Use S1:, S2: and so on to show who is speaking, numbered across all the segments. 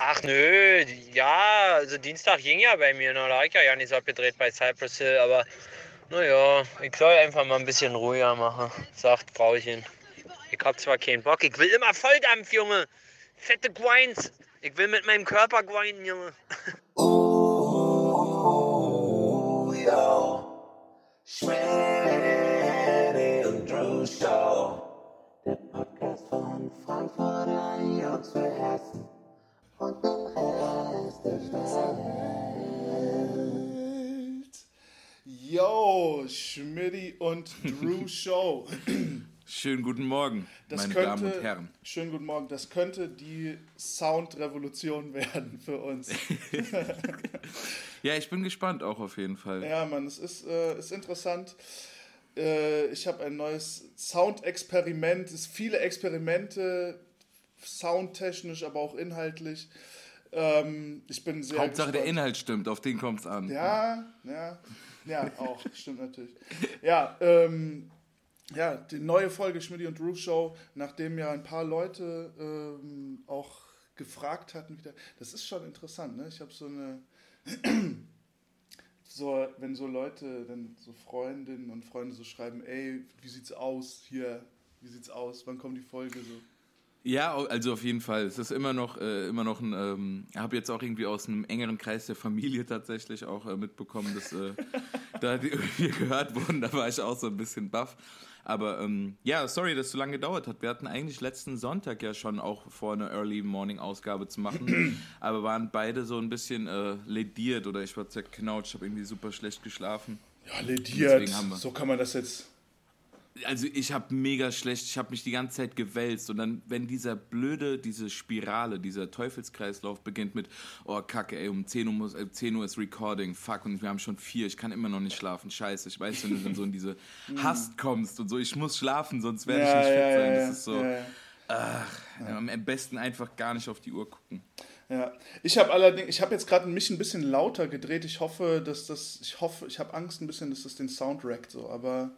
S1: Ach nö, ja, also Dienstag ging ja bei mir, noch, da habe ich ja gar nicht so abgedreht bei Cypress Hill, aber naja, ich soll einfach mal ein bisschen ruhiger machen, sagt Frauchen. Ich hab zwar keinen Bock, ich will immer Volldampf, Junge. Fette Grinds. Ich will mit meinem Körper grinden, Junge.
S2: Oh, ja. Schmäh und Drew Show. Der Podcast von Frankfurter Jungs für Hessen und dem Rest der Welt.
S3: Yo, Schmidti und Drew Show.
S4: Schönen guten Morgen,
S3: Das
S4: meine
S3: könnte,
S4: Damen und Herren.
S3: Schönen guten Morgen. Das könnte die Soundrevolution werden für uns.
S4: Ja, ich bin gespannt auch auf jeden Fall.
S3: ja, Mann, es ist, äh, ist interessant. Äh, ich habe ein neues Soundexperiment. Es ist viele Experimente, soundtechnisch, aber auch inhaltlich. Ähm, ich bin sehr
S4: Hauptsache der
S3: gespannt.
S4: Inhalt stimmt, auf den kommt es an.
S3: Ja, ja, ja, auch, stimmt natürlich. Ja, ähm, ja, die neue Folge Schmidt und Drew Show, nachdem ja ein paar Leute ähm, auch gefragt hatten, wieder, das ist schon interessant, ne? Ich habe so eine, so, wenn so Leute, dann so Freundinnen und Freunde so schreiben, ey, wie sieht's aus hier, wie sieht's aus, wann kommt die Folge so?
S4: Ja, also auf jeden Fall. Es ist immer noch, äh, immer noch ein, ähm, habe jetzt auch irgendwie aus einem engeren Kreis der Familie tatsächlich auch äh, mitbekommen, dass äh, da die irgendwie gehört wurden. Da war ich auch so ein bisschen baff. Aber ähm, ja, sorry, dass es so lange gedauert hat. Wir hatten eigentlich letzten Sonntag ja schon auch vor, eine Early Morning Ausgabe zu machen, aber waren beide so ein bisschen äh, lediert oder ich war zerknautscht, habe irgendwie super schlecht geschlafen.
S3: Ja, lediert, so kann man das jetzt...
S4: Also ich habe mega schlecht, ich habe mich die ganze Zeit gewälzt und dann, wenn dieser blöde, diese Spirale, dieser Teufelskreislauf beginnt mit, oh Kacke, ey, um 10 Uhr, muss, äh, 10 Uhr ist Recording, fuck, und wir haben schon vier, ich kann immer noch nicht schlafen, scheiße, ich weiß, wenn du dann so in diese Hast kommst und so, ich muss schlafen, sonst werde ich
S3: Ja,
S4: nicht fit sein, das ist so, ach, am besten einfach gar nicht auf die Uhr gucken.
S3: Ja, ich habe allerdings, ich habe jetzt gerade mich ein bisschen lauter gedreht. Ich hoffe, dass das, ich hoffe, ich habe Angst ein bisschen, dass das den Sound wreckt, so. Aber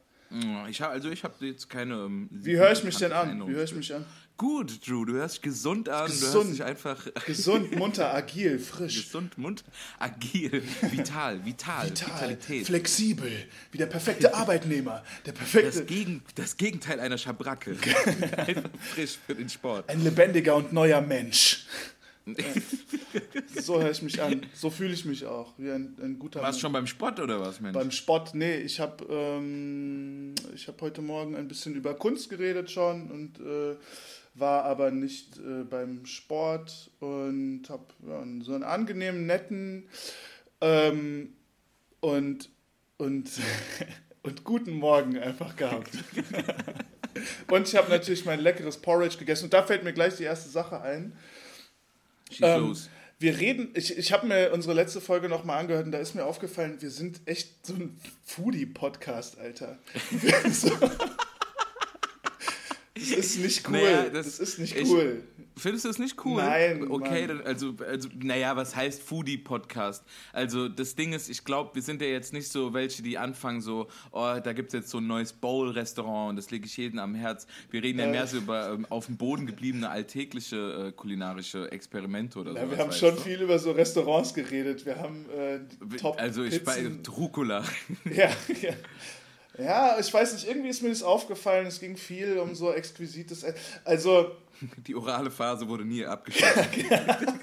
S4: Ich hab, also ich habe jetzt keine... Ähm,
S3: wie höre ich mich denn an? Wie höre ich mich an?
S4: Gut, Drew, du hörst dich gesund an, du
S3: Gesund.
S4: hörst dich einfach...
S3: Gesund, munter, agil, frisch,
S4: Gesund, Mund, agil, vital, vital,
S3: vital,
S4: Vitalität.
S3: flexibel, wie der perfekte Arbeitnehmer, der perfekte,
S4: Das, Gegen, das Gegenteil einer Schabracke. Einfach frisch für den Sport.
S3: ein lebendiger und neuer Mensch. So höre ich mich an. So fühle ich mich auch, wie ein, ein guter
S4: Warst du schon beim Sport oder was, Mensch?
S3: Beim Sport, nee, ich habe ähm, ich hab heute Morgen ein bisschen über Kunst geredet schon und äh, war aber nicht äh, beim Sport und habe ja, so einen angenehmen, netten ähm, und, und, und guten Morgen einfach gehabt. und ich habe natürlich mein leckeres Porridge gegessen und da fällt mir gleich die erste Sache ein.
S4: Schieß
S3: Ähm,
S4: los.
S3: wir reden, ich, ich habe mir unsere letzte Folge nochmal angehört und da ist mir aufgefallen, wir sind echt so ein Foodie-Podcast, Alter. so. Das ist nicht cool.
S4: Naja,
S3: das,
S4: das-
S3: ist nicht
S4: ich-
S3: cool.
S4: Findest du das nicht cool?
S3: Nein,
S4: Okay, dann, also, also, naja, was heißt Foodie-Podcast? Also, das Ding ist, ich glaube, wir sind ja jetzt nicht so welche, die anfangen so, oh, da gibt es jetzt so ein neues Bowl-Restaurant und das lege ich jedem am Herz. Wir reden ja
S3: Äh.
S4: mehr so über ähm, auf dem Boden gebliebene alltägliche äh, kulinarische Experimente oder so.
S3: Ja, wir haben schon viel über so Restaurants geredet. Wir haben äh, Top
S4: Also, ich bei. Rucola.
S3: Ja, ja. Ja, ich weiß nicht, irgendwie ist mir das aufgefallen, es ging viel um so exquisites. E- Also,
S4: Die orale Phase wurde nie abgeschlossen.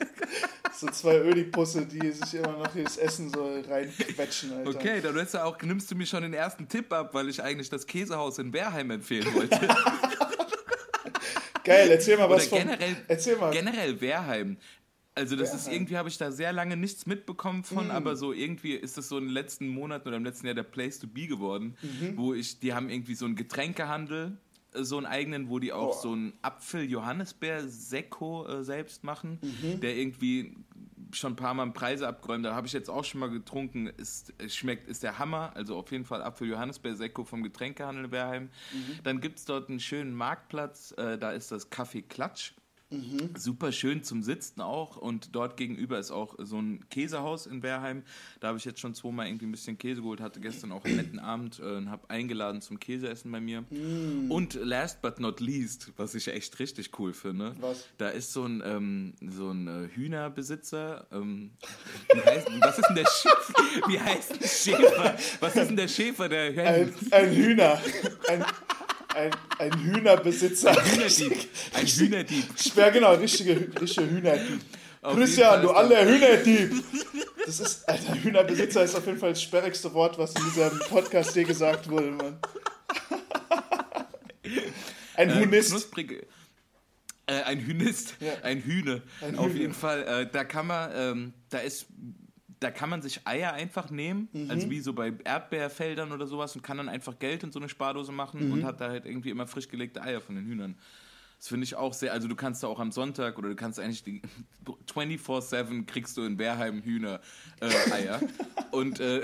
S3: so zwei Ödipusse, die sich immer noch das Essen so reinquetschen, Alter.
S4: Okay, dann nimmst du, auch, nimmst du mir schon den ersten Tipp ab, weil ich eigentlich das Käsehaus in Berheim empfehlen wollte.
S3: Geil, erzähl mal
S4: Oder
S3: was von.
S4: generell,
S3: Erzähl mal.
S4: generell Wehrheim. Also das ist
S3: Wehrheim.
S4: irgendwie, habe ich da sehr lange nichts mitbekommen
S3: Mm.
S4: von, aber so irgendwie ist das so in den letzten Monaten oder im letzten Jahr der Place to be geworden,
S3: Mhm.
S4: wo ich, die haben irgendwie so einen Getränkehandel, äh, so einen eigenen, wo die auch
S3: Boah.
S4: so einen Apfel-Johannisbeer-Sekko äh, selbst machen,
S3: Mhm.
S4: der irgendwie schon ein paar Mal Preise abgeräumt. Da habe ich jetzt auch schon mal getrunken. Ist, schmeckt, ist der Hammer. Also auf jeden Fall Apfel-Johannisbeer-Sekko vom Getränkehandel Berheim.
S3: Mhm.
S4: Dann gibt es dort einen schönen Marktplatz. Äh, da ist das Café Klatsch. Super schön zum Sitzen auch und dort gegenüber ist auch so ein Käsehaus in Berheim. Da habe ich jetzt schon zweimal irgendwie ein bisschen Käse geholt, hatte gestern auch einen netten Abend äh, und habe eingeladen zum Käseessen bei mir. Und last but not least, was ich echt richtig cool finde,
S3: Was?
S4: da ist so ein, ähm, so ein äh, Hühnerbesitzer. Ähm, wie, heißt, was ist denn der Schäfer? Wie heißt der Schäfer? Was ist denn der Schäfer der Hühner?
S3: Ein, ein Hühner. Ein, ein, ein Hühnerbesitzer.
S4: Hühnerdieb. Ein Hühnerdieb.
S3: Ja, genau, richtige, richtige Hühnerdieb.
S4: Auf
S3: Christian, du aller Hühnerdieb. Das ist, Alter, Hühnerbesitzer ist auf jeden Fall das sperrigste Wort, was in diesem Podcast je gesagt wurde, Mann. Ein
S4: Äh,
S3: Hunist.
S4: knusprige, äh, ein Hünist,
S3: Ja.
S4: ein Hühne.
S3: Ein
S4: Auf
S3: Hühne.
S4: jeden Fall, äh, da kann man, ähm, da ist, da kann man sich Eier einfach nehmen,
S3: Mhm.
S4: also wie so bei Erdbeerfeldern oder sowas und kann dann einfach Geld in so eine Spardose machen
S3: Mhm.
S4: und hat da halt irgendwie immer frisch gelegte Eier von den Hühnern. Das finde ich auch sehr, also du kannst da auch am Sonntag oder du kannst eigentlich die 24-7 kriegst du in Berheim Hühner äh, Eier. und äh,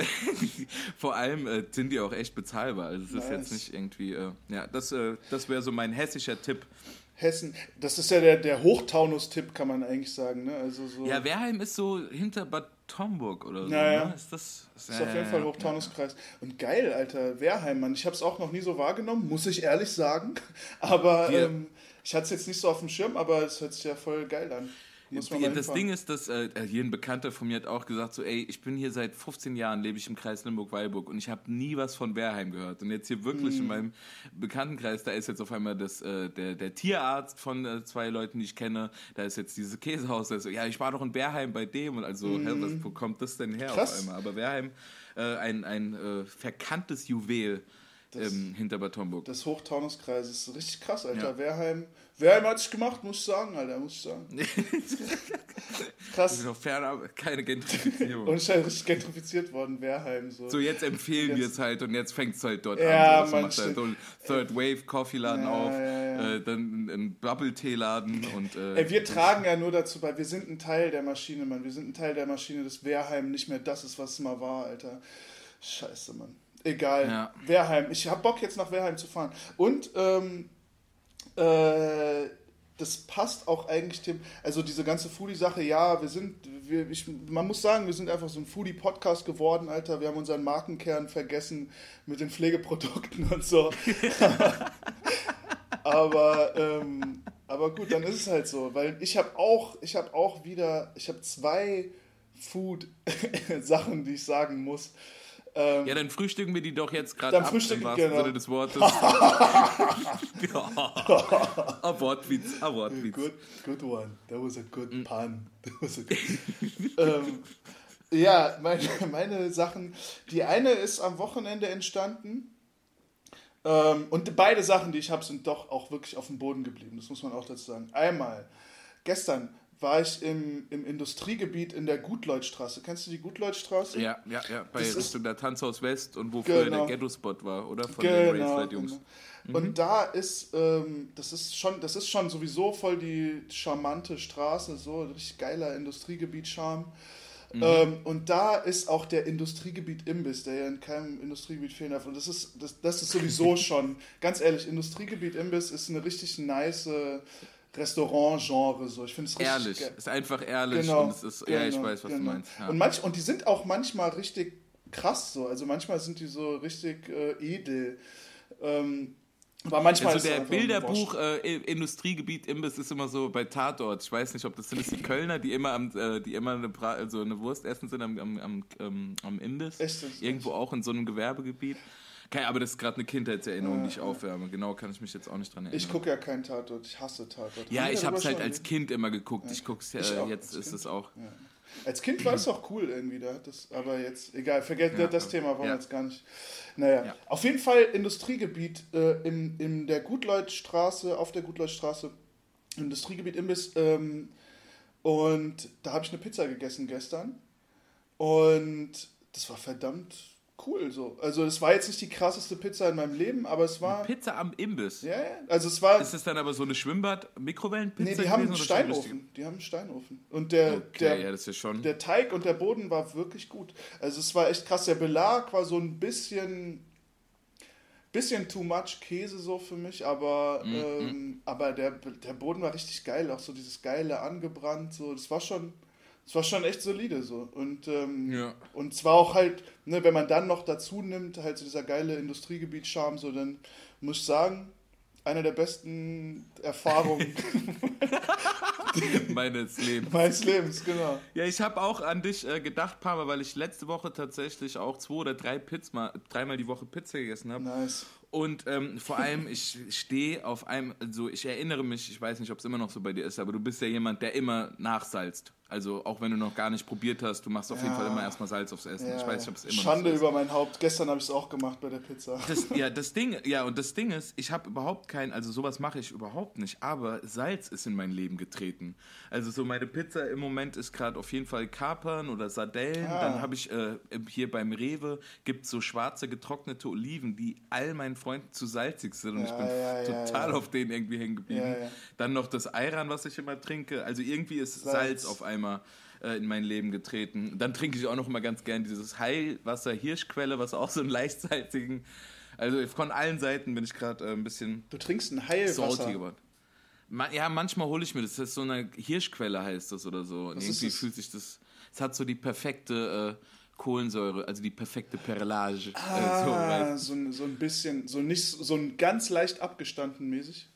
S4: vor allem äh, sind die auch echt bezahlbar. Also es ist
S3: Nice.
S4: jetzt nicht irgendwie, äh, ja, das, äh, das wäre so mein hessischer Tipp.
S3: Hessen. Das ist ja der, der Hochtaunus-Tipp, kann man eigentlich sagen. Ne? Also so,
S4: Ja, Werheim ist so hinter Bad Homburg oder so.
S3: Ja, ja.
S4: Ne? Ist das ist,
S3: ist auf jeden Fall Hochtaunuskreis. Und geil, Alter, Wehrheim, Mann. Ich habe es auch noch nie so wahrgenommen, muss ich ehrlich sagen. Aber ähm, ich hatte es jetzt nicht so auf dem Schirm, aber es hört sich ja voll geil an. Muss man
S4: Das
S3: hinfahren.
S4: Ding ist, dass äh, hier ein Bekannter von mir hat auch gesagt, so, ey, ich bin hier seit 15 Jahren, lebe ich im Kreis Limburg-Weilburg und ich habe nie was von Werheim gehört. Und jetzt hier wirklich
S3: Mhm.
S4: in meinem Bekanntenkreis, da ist jetzt auf einmal das, äh, der, der Tierarzt von äh, zwei Leuten, die ich kenne, da ist jetzt dieses Käsehaus, der so, ja, ich war doch in Werheim bei dem und also, hä, was, wo kommt das denn her.
S3: Krass.
S4: auf einmal? Aber Werheim, äh, ein, ein äh, verkanntes Juwel ähm, hinter Bad Homburg.
S3: Das Hochtaunuskreis ist richtig krass, Alter.
S4: Ja.
S3: Wehrheim, Wehrheim hat sich gemacht, muss ich sagen, Alter, muss ich sagen. Krass.
S4: sind noch fernab, keine Gentrifizierung.
S3: Und ist halt richtig gentrifiziert worden, Wehrheim. So.
S4: So, jetzt empfehlen wir es halt und jetzt fängt es halt dort
S3: Ja,
S4: an. So, das macht halt so einen Third Wave Coffee-Laden
S3: Ja,
S4: auf,
S3: ja, ja.
S4: Äh, dann ein Bubble-Tee-Laden und. Äh,
S3: Ey, wir tragen ja nur dazu bei, wir sind ein Teil der Maschine, Mann. Wir sind ein Teil der Maschine, dass Wehrheim nicht mehr das ist, was es mal war, Alter. Scheiße, Mann. Egal.
S4: Ja.
S3: Wehrheim. Ich hab Bock jetzt nach Wehrheim zu fahren. Und ähm, äh, das passt auch eigentlich dem, also diese ganze Foodie-Sache, ja, wir sind, wir, ich, man muss sagen, wir sind einfach so ein Foodie-Podcast geworden, Alter. Wir haben unseren Markenkern vergessen mit den Pflegeprodukten und so. aber, ähm, aber gut, dann ist es halt so, weil ich habe auch, ich habe auch wieder, ich habe zwei Food-Sachen, die ich sagen muss. Ähm,
S4: ja, dann frühstücken wir die doch jetzt gerade
S3: Dann
S4: ab,
S3: frühstücken-
S4: im wahrsten
S3: genau.
S4: Sinne des Wortes. ja. A Wortwitz, a Wortwitz.
S3: Good, good one. That was a good pun. That was a good ähm, ja, meine, meine Sachen. Die eine ist am Wochenende entstanden. Ähm, und beide Sachen, die ich habe, sind doch auch wirklich auf dem Boden geblieben. Das muss man auch dazu sagen. Einmal, gestern war ich im, im Industriegebiet in der Gutleutstraße. Kennst du die Gutleutstraße?
S4: Ja, ja, ja, bei
S3: Das ist-
S4: Richtung der Tanzhaus West und wo früher
S3: Genau.
S4: der Ghetto-Spot war, oder? Von den
S3: Genau.
S4: Racelet-Jungs.
S3: genau. Und da ist, ähm, das ist schon, das ist schon sowieso voll die charmante Straße, so richtig geiler Industriegebiet-Charme. Ähm, und da ist auch der Industriegebiet Imbiss, der ja in keinem Industriegebiet fehlen darf. Und das ist, das, das ist sowieso schon, ganz ehrlich, Industriegebiet Imbiss ist eine richtig nice Restaurant-Genre. So. Ich finde es richtig
S4: Ehrlich, ist einfach ehrlich
S3: Genau,
S4: und es ist, ja, ich
S3: genau,
S4: weiß, was
S3: genau.
S4: du meinst. Ja.
S3: Und, manch, und die sind auch manchmal richtig krass so. Also manchmal sind die so richtig äh, edel. Ähm, aber manchmal
S4: Also der Bilderbuch äh, Industriegebiet Imbiss ist immer so bei Tatort. Ich weiß nicht, ob das sind das die Kölner, die immer am, äh, die immer eine, Bra also eine Wurst essen sind am, am, am, ähm, am Imbiss.
S3: Echt,
S4: Irgendwo auch in so einem Gewerbegebiet. Okay, aber das ist gerade eine Kindheitserinnerung, die ich aufwärme. Genau kann ich mich jetzt auch nicht dran erinnern.
S3: Ich gucke ja keinen Tatort, ich hasse Tatort.
S4: ja, ich habe es halt als Kind immer geguckt. Ich gucke es
S3: Ich
S4: äh, jetzt ist es auch.
S3: Als Kind war es auch cool irgendwie, da das, aber jetzt, egal, vergesst
S4: Ja,
S3: das Thema, wollen wir
S4: ja.
S3: jetzt gar nicht. Naja,
S4: Ja.
S3: auf jeden Fall Industriegebiet äh, in, in der Gutleutstraße, auf der Gutleutstraße, Industriegebiet Imbiss. Ähm, und da habe ich eine Pizza gegessen gestern. Und das war verdammt cool so. Also es war jetzt nicht die krasseste Pizza in meinem Leben, aber es war.
S4: Pizza am Imbiss.
S3: Ja, ja, also es war.
S4: Ist es dann aber so eine Schwimmbad-Mikrowellenpizza?
S3: Nee, die haben einen Steinofen. Die haben einen Steinofen. Und der,
S4: richtig-
S3: der,
S4: Okay, ja, das ist ja schon.
S3: der Teig und der Boden war wirklich gut. Also es war echt krass. Der Belag war so ein bisschen bisschen too much Käse so für mich, aber, ähm, aber der, der Boden war richtig geil, auch so dieses geile angebrannt, so, das war schon, das war schon echt solide so. Und, ähm,
S4: Ja.
S3: und zwar auch halt, ne, wenn man dann noch dazu nimmt, halt so dieser geile Industriegebiet-Charme, so, dann muss ich sagen, eine der besten Erfahrungen
S4: Meines Lebens.
S3: meines Lebens, genau.
S4: Ja, ich habe auch an dich äh, gedacht, paar Mal, weil ich letzte Woche tatsächlich auch zwei oder drei Pizza, dreimal die Woche Pizza gegessen habe.
S3: Nice.
S4: Und ähm, vor allem, ich stehe auf einem, also ich erinnere mich, ich weiß nicht, ob es immer noch so bei dir ist, aber du bist ja jemand, der immer nachsalzt. Also auch wenn du noch gar nicht probiert hast, du machst auf jeden
S3: Ja.
S4: Fall immer erstmal Salz aufs Essen.
S3: Ja,
S4: ich weiß nicht, ob es immer
S3: Schande über mein Haupt. Gestern habe ich es auch gemacht bei der Pizza.
S4: Das, ja, das Ding, ja, und das Ding ist, ich habe überhaupt kein, also sowas mache ich überhaupt nicht, aber Salz ist in mein Leben getreten. Also so meine Pizza im Moment ist gerade auf jeden Fall Kapern oder Sardellen.
S3: Ah.
S4: Dann habe ich äh, hier beim Rewe gibt so schwarze getrocknete Oliven, die all meinen Freunden zu salzig sind und
S3: Ja,
S4: ich bin
S3: ja,
S4: total
S3: ja.
S4: auf denen irgendwie hängen geblieben. Dann noch das Ayran, was ich immer trinke. Also irgendwie ist
S3: Salz.
S4: Salz, auf einmal äh, in mein Leben getreten. Dann trinke ich auch noch mal ganz gern dieses Heilwasser Hirschquelle, was auch so einen leicht salzigen. Also von allen Seiten bin ich gerade äh, ein bisschen
S3: Du trinkst ein
S4: salty
S3: Heilwasser.
S4: geworden. Ja, manchmal hole ich mir das. Das ist so eine Hirschquelle heißt das oder so. Und
S3: Was
S4: irgendwie fühlt sich das. Es hat so die perfekte äh, Kohlensäure, also die perfekte Perlage. äh, so,
S3: Ah,
S4: weißt
S3: so, ein- so ein bisschen, so nicht so ein ganz leicht abgestanden mäßig.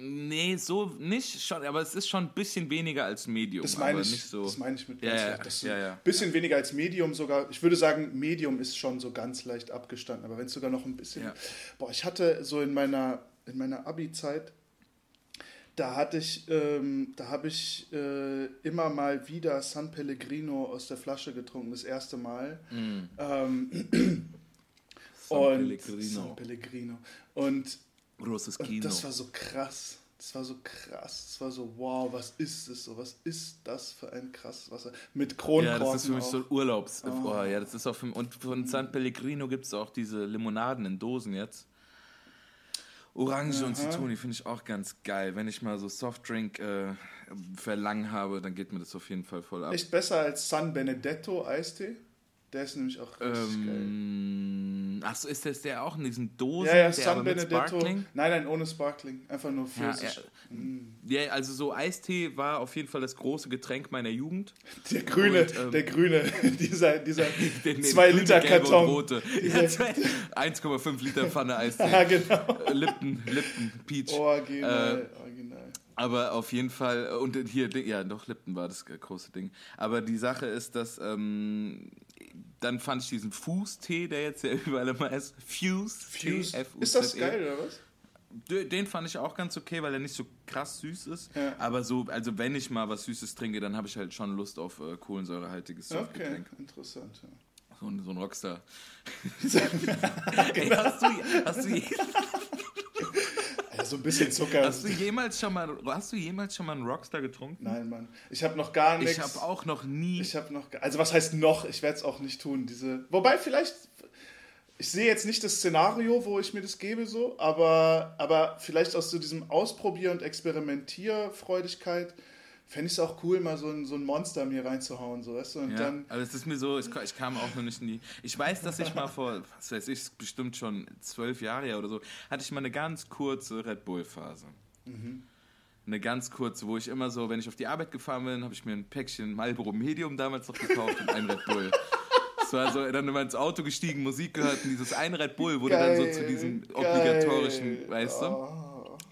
S4: Nee, so nicht schon, aber es ist schon ein bisschen weniger als Medium.
S3: Das meine ich,
S4: nicht so.
S3: das meine ich mit
S4: Ja,
S3: ganz
S4: ja,
S3: leicht. Das
S4: ja,
S3: ein
S4: ja.
S3: bisschen weniger als Medium sogar. Ich würde sagen, Medium ist schon so ganz leicht abgestanden, aber wenn es sogar noch ein bisschen.
S4: Ja.
S3: Boah, ich hatte so in meiner, in meiner Abi-Zeit, da hatte ich, ähm, da habe ich äh, immer mal wieder San Pellegrino aus der Flasche getrunken, das erste Mal. Ähm,
S4: San
S3: und
S4: Pellegrino.
S3: San Pellegrino. Und
S4: Großes
S3: und
S4: Kino.
S3: das war so krass. Das war so krass. Das war so, wow, was ist es so? Was ist das für ein krasses Wasser? Mit
S4: ja,
S3: Kronkorken
S4: das ist für mich
S3: auch.
S4: so Urlaubs. Oh. ja, das ist auch für, und von San Pellegrino gibt es auch diese Limonaden in Dosen jetzt. Orange und Zitrone finde ich auch ganz geil. Wenn ich mal so Softdrink äh, verlangen habe, dann geht mir das auf jeden Fall voll ab.
S3: Echt besser als San Benedetto Eistee. Der ist nämlich auch richtig geil.
S4: Ähm, ach so, ist das der auch in diesen Dosen?
S3: Ja, ja, San Benedetto.
S4: Sparkling?
S3: Nein, nein, ohne Sparkling. Einfach nur
S4: Ja,
S3: Pfirsich.
S4: ja. ja, also so Eistee war auf jeden Fall das große Getränk meiner Jugend.
S3: Der grüne,
S4: Und, ähm,
S3: der grüne, dieser, dieser
S4: Den- den
S3: 2
S4: grüne,
S3: Liter
S4: gelbe und
S3: Karton.
S4: rote. Ja, zwei- 1,5 Liter Pfanne Eistee.
S3: Ja, genau.
S4: Äh, Lipton, Lipton, Peach.
S3: Original,
S4: Äh,
S3: original.
S4: Aber auf jeden Fall, und hier, ja, doch, Lipton war das große Ding. Aber die Sache ist, dass ähm, dann fand ich diesen Fuß-Tee, der jetzt ja überall immer ist, Fuse.
S3: Fuse.
S4: Tee,
S3: Ist das geil, oder was?
S4: Den fand ich auch ganz okay, weil er nicht so krass süß ist.
S3: Ja.
S4: Aber so, also wenn ich mal was Süßes trinke, dann habe ich halt schon Lust auf äh, kohlensäurehaltiges
S3: Okay,
S4: Softgetränk.
S3: interessant. Ja.
S4: So, ein- so ein Rockstar. Ey, hast, du, hast, du,
S3: so ein bisschen Zucker.
S4: hast du jemals schon mal, hast du jemals schon mal einen Rockstar getrunken?
S3: Nein, Mann. Ich habe noch gar nichts.
S4: Ich habe auch noch nie.
S3: Ich habe noch, also was heißt noch? Ich werde es auch nicht tun. Diese, wobei vielleicht, ich sehe jetzt nicht das Szenario, wo ich mir das gebe so, aber, aber vielleicht aus so diesem Ausprobier- und Experimentierfreudigkeit fände ich es auch cool, mal so ein, so ein Monster mir reinzuhauen, so weißt du, und
S4: Ja,
S3: dann
S4: aber es ist mir so, ich, ich kam auch noch nicht in die. Ich weiß, dass ich mal vor, was weiß ich, bestimmt schon zwölf Jahre her oder so, hatte ich mal eine ganz kurze Red Bull-Phase. Eine ganz kurze, wo ich immer so, wenn ich auf die Arbeit gefahren bin, habe ich mir ein Päckchen Marlboro Medium damals noch gekauft und ein Red Bull. Das war so, dann immer ins Auto gestiegen, Musik gehört und dieses ein Red Bull wurde dann so zu diesem obligatorischen,
S3: geil.
S4: weißt du?
S3: Oh,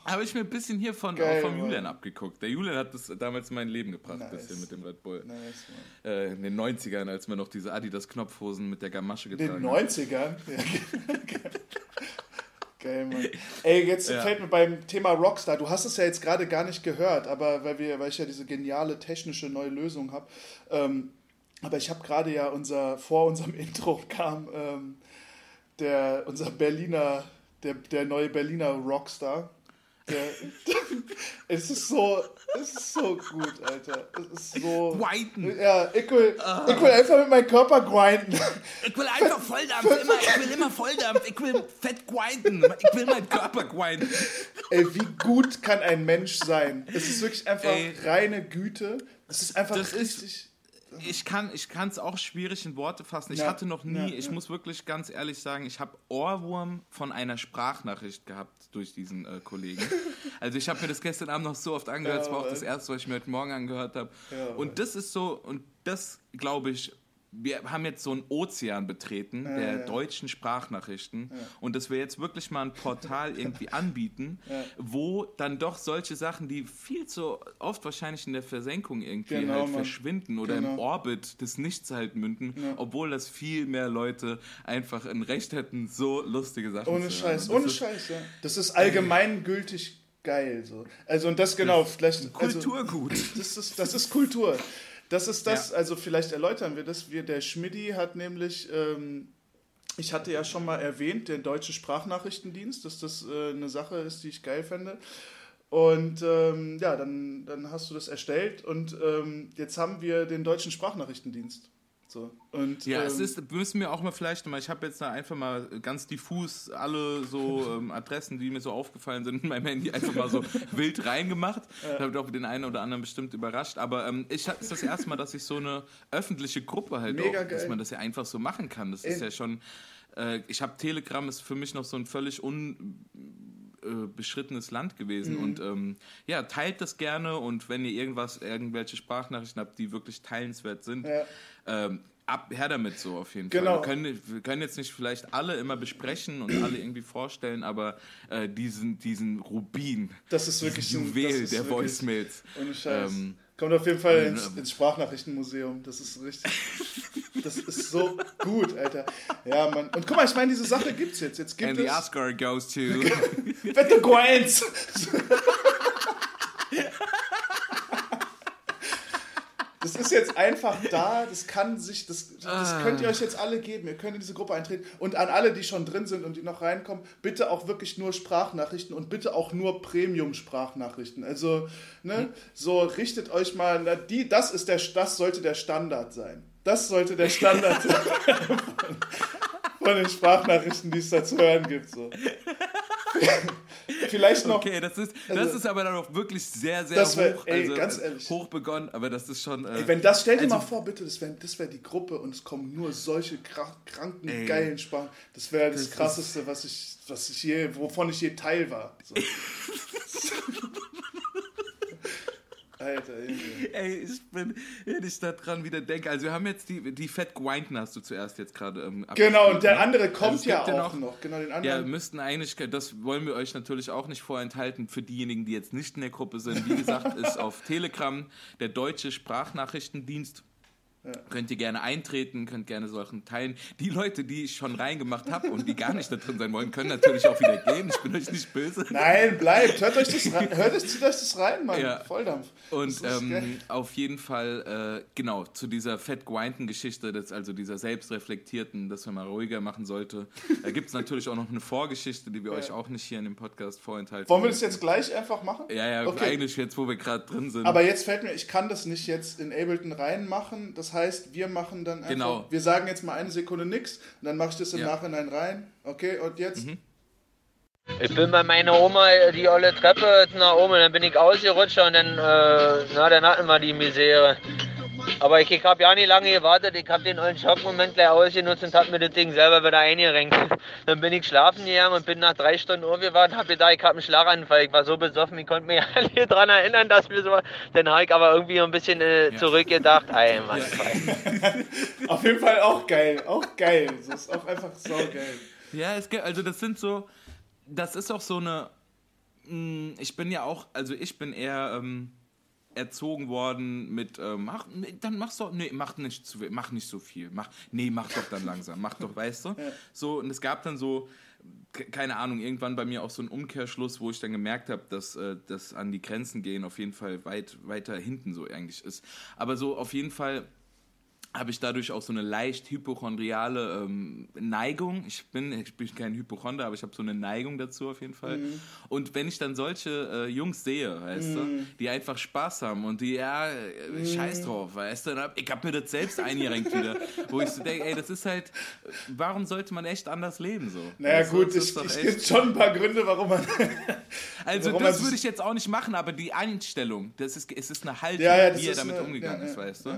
S4: Habe ich mir ein bisschen hier von,
S3: Geil,
S4: vom
S3: Mann.
S4: Julian abgeguckt. Der Julian hat das damals in mein Leben gebracht, ein
S3: Nice.
S4: bisschen mit dem Red Bull.
S3: nice, Mann.
S4: Äh, in den 90ern, als man noch diese Adidas-Knopfhosen mit der Gamasche
S3: In den
S4: getragen hat.
S3: 90ern? Ja. Geil, Mann. Ey, jetzt
S4: Ja.
S3: fällt mir beim Thema Rockstar, du hast es ja jetzt gerade gar nicht gehört, aber weil, wir, weil ich ja diese geniale technische neue Lösung habe. Ähm, aber ich habe gerade ja unser, vor unserem Intro kam ähm, der, unser Berliner, der, der neue Berliner Rockstar. Der, es ist so, es ist so gut, Alter. Es ist so.
S4: Grinden.
S3: Ja, ich will, ich will einfach mit meinem Körper grinden.
S4: Ich will einfach Volldampf, immer, ich will immer Volldampf, ich will fett grinden, ich will meinen Körper grinden.
S3: Ey, wie gut kann ein Mensch sein? Es ist wirklich einfach
S4: Ey.
S3: reine Güte. Es ist einfach
S4: Das ist-
S3: richtig.
S4: Ich kann ich es auch schwierig in Worte fassen. Ich
S3: Ja,
S4: hatte noch nie,
S3: ja,
S4: ich
S3: ja.
S4: muss wirklich ganz ehrlich sagen, ich habe Ohrwurm von einer Sprachnachricht gehabt durch diesen äh, Kollegen. also ich habe mir das gestern Abend noch so oft angehört, es war auch das erste, was ich mir heute Morgen angehört habe. Und das ist so, und das glaube ich, wir haben jetzt so einen Ozean betreten der
S3: ja.
S4: deutschen Sprachnachrichten und dass wir jetzt wirklich mal ein Portal irgendwie anbieten, wo dann doch solche Sachen, die viel zu oft wahrscheinlich in der Versenkung irgendwie
S3: Genau,
S4: halt verschwinden oder im
S3: Genau.
S4: Orbit des Nichts halt münden, obwohl das viel mehr Leute einfach ein Recht hätten, so lustige Sachen
S3: Ohne
S4: zu.
S3: Scheiß,
S4: Und das
S3: ohne Scheiß, ja. Das ist allgemeingültig geil. So. Also und das genau, vielleicht.
S4: Kulturgut.
S3: Also, das, ist, das ist Kultur. Das ist das,
S4: Ja.
S3: also vielleicht erläutern wir das. Wir, der Schmidti hat nämlich, ähm, ich hatte ja schon mal erwähnt, den deutsche Sprachnachrichtendienst, dass das äh, eine Sache ist, die ich geil fände. Und ähm, ja, dann, dann hast du das erstellt und ähm, jetzt haben wir den deutschen Sprachnachrichtendienst. So. Und,
S4: Ja,
S3: ähm,
S4: es ist, müssen wir auch mal vielleicht mal, ich habe jetzt da einfach mal ganz diffus alle so ähm, Adressen, die mir so aufgefallen sind, in meinem Handy einfach mal so wild reingemacht. Ich habe auch den einen oder anderen bestimmt überrascht. Aber ähm, ich es ist das erste Mal, dass ich so eine öffentliche Gruppe halt
S3: Mega
S4: auch, dass
S3: geil.
S4: man das ja einfach so machen kann. Das ist
S3: Ey.
S4: ja schon. Äh, ich habe Telegram ist für mich noch so ein völlig un äh, beschrittenes Land gewesen
S3: Mhm.
S4: und ähm, ja, teilt das gerne und wenn ihr irgendwas, irgendwelche Sprachnachrichten habt, die wirklich teilenswert sind,
S3: Ja.
S4: ähm, ab, her damit so auf jeden
S3: Genau.
S4: Fall. Wir können, wir können jetzt nicht vielleicht alle immer besprechen und alle irgendwie vorstellen, aber äh, diesen, diesen Rubin,
S3: Das ist wirklich
S4: diesen
S3: ein-
S4: Juwel
S3: das ist
S4: der Voicemails.
S3: Ohne Scheiß.
S4: Ähm,
S3: Kommt auf jeden Fall
S4: äh,
S3: ins, ins Sprachnachrichtenmuseum. Das ist richtig. Das ist so gut, Alter. Ja, Mann. Und guck mal, ich meine, diese Sache gibt's jetzt. Jetzt gibt
S4: And the
S3: es.
S4: Oscar goes to.
S3: Bitte Gwenz! Das ist jetzt einfach da, das kann sich, das, das
S4: Ah.
S3: könnt ihr euch jetzt alle geben. Ihr könnt in diese Gruppe eintreten. Und an alle, die schon drin sind und die noch reinkommen, bitte auch wirklich nur Sprachnachrichten und bitte auch nur Premium-Sprachnachrichten. Also, ne, so richtet euch mal, na, die, das ist der, das sollte der Standard sein. Das sollte der Standard sein von, den Sprachnachrichten, die es da zu hören gibt. So. Vielleicht noch.
S4: Okay, das ist, das
S3: Also-
S4: ist aber dann auch wirklich sehr, sehr
S3: Das wär-
S4: hoch.
S3: ey,
S4: also,
S3: ganz ehrlich.
S4: Hoch begonnen, aber das ist schon. Äh,
S3: Ey, wenn das, stell dir
S4: also-
S3: mal vor, bitte, das wäre das wär die Gruppe und es kommen nur solche kra- kranken,
S4: Ey.
S3: geilen Sprachen. Das wäre das,
S4: Das
S3: krasseste, was ich, was ich je, wovon ich je Teil war. So. Alter, Junge.
S4: Ey, ich bin, wenn ich da dran wieder denke, also wir haben jetzt die, die Fett Grinden hast du zuerst jetzt gerade ähm,
S3: Genau, und der
S4: ne?
S3: andere
S4: Also
S3: kommt
S4: es
S3: ja auch noch. Genau, den
S4: Ja,
S3: anderen.
S4: müssten eigentlich, das wollen wir euch natürlich auch nicht vorenthalten für diejenigen, die jetzt nicht in der Gruppe sind. Wie gesagt, ist auf Telegram der deutsche Sprachnachrichtendienst. Könnt ihr gerne eintreten, könnt gerne Sachen teilen. Die Leute, die ich schon reingemacht habe und die gar nicht da drin sein wollen, können natürlich auch wieder gehen. Ich bin euch nicht böse.
S3: Nein, bleibt. Hört euch das rein. Hört euch, zieht euch das rein, Mann.
S4: Ja.
S3: Volldampf.
S4: Und ähm, auf jeden Fall, äh, genau, zu dieser Fett Grinden Geschichte, das, also dieser selbstreflektierten, dass man mal ruhiger machen sollte. Da gibt es natürlich auch noch eine Vorgeschichte, die wir euch auch nicht hier in dem Podcast vorenthalten.
S3: Wollen wir das jetzt gleich einfach machen?
S4: Ja, ja,
S3: Okay.
S4: eigentlich jetzt, wo wir gerade drin sind.
S3: Aber jetzt fällt mir, ich kann das nicht jetzt in Ableton reinmachen. Das heißt, wir machen dann einfach,
S4: Genau.
S3: wir sagen jetzt mal eine Sekunde nix und dann mache ich das im
S4: Ja.
S3: Nachhinein rein. Okay, und jetzt?
S1: Ich bin bei meiner Oma die olle Treppe nach oben, dann bin ich ausgerutscht und dann, äh, na, dann hatten wir die Misere. Aber ich, ich habe ja nicht lange gewartet, ich habe den ollen Schockmoment gleich ausgenutzt und habe mir das Ding selber wieder eingerenkt. Dann bin ich schlafen gegangen und bin nach drei Stunden aufgewacht und habe gedacht, ich habe einen Schlaganfall. Ich war so besoffen, ich konnte mich ja nicht daran erinnern, dass wir so... Dann habe ich aber irgendwie ein bisschen äh, zurückgedacht, ey, Mann,
S3: Auf jeden Fall auch geil, auch geil. Das ist auch einfach saugeil.
S4: Ja, es gibt, also das sind so, das ist auch so eine, mh, ich bin ja auch, also ich bin eher ähm, erzogen worden mit, ähm, mach, nee, dann mach's doch, nee, mach nicht zu viel, mach nicht so viel, mach, nee, mach doch dann langsam, mach doch, weißt du? So, und es gab dann so, ke- keine Ahnung, irgendwann bei mir auch so einen Umkehrschluss, wo ich dann gemerkt habe, dass äh, das an die Grenzen gehen auf jeden Fall weit weiter hinten so eigentlich ist. Aber so auf jeden Fall habe ich dadurch auch so eine leicht hypochondriale ähm, Neigung. Ich bin, ich bin kein Hypochonder, aber ich habe so eine Neigung dazu auf jeden Fall.
S3: Mhm.
S4: Und wenn ich dann solche äh, Jungs sehe, weißt du,
S3: Mhm.
S4: die einfach Spaß haben und die, ja, äh, scheiß drauf, weißt du, ich habe mir das selbst eingerenkt wieder, wo ich so denke, ey, das ist halt, warum sollte man echt anders leben so?
S3: Naja
S4: Weißt du,
S3: gut, es, gibt schon ein paar Gründe, warum man...
S4: also
S3: Warum
S4: das würde ich jetzt auch nicht machen, aber die Einstellung, das ist, es ist eine Haltung,
S3: Ja, ja,
S4: wie er damit
S3: eine-
S4: umgegangen
S3: ja,
S4: ist, weißt du?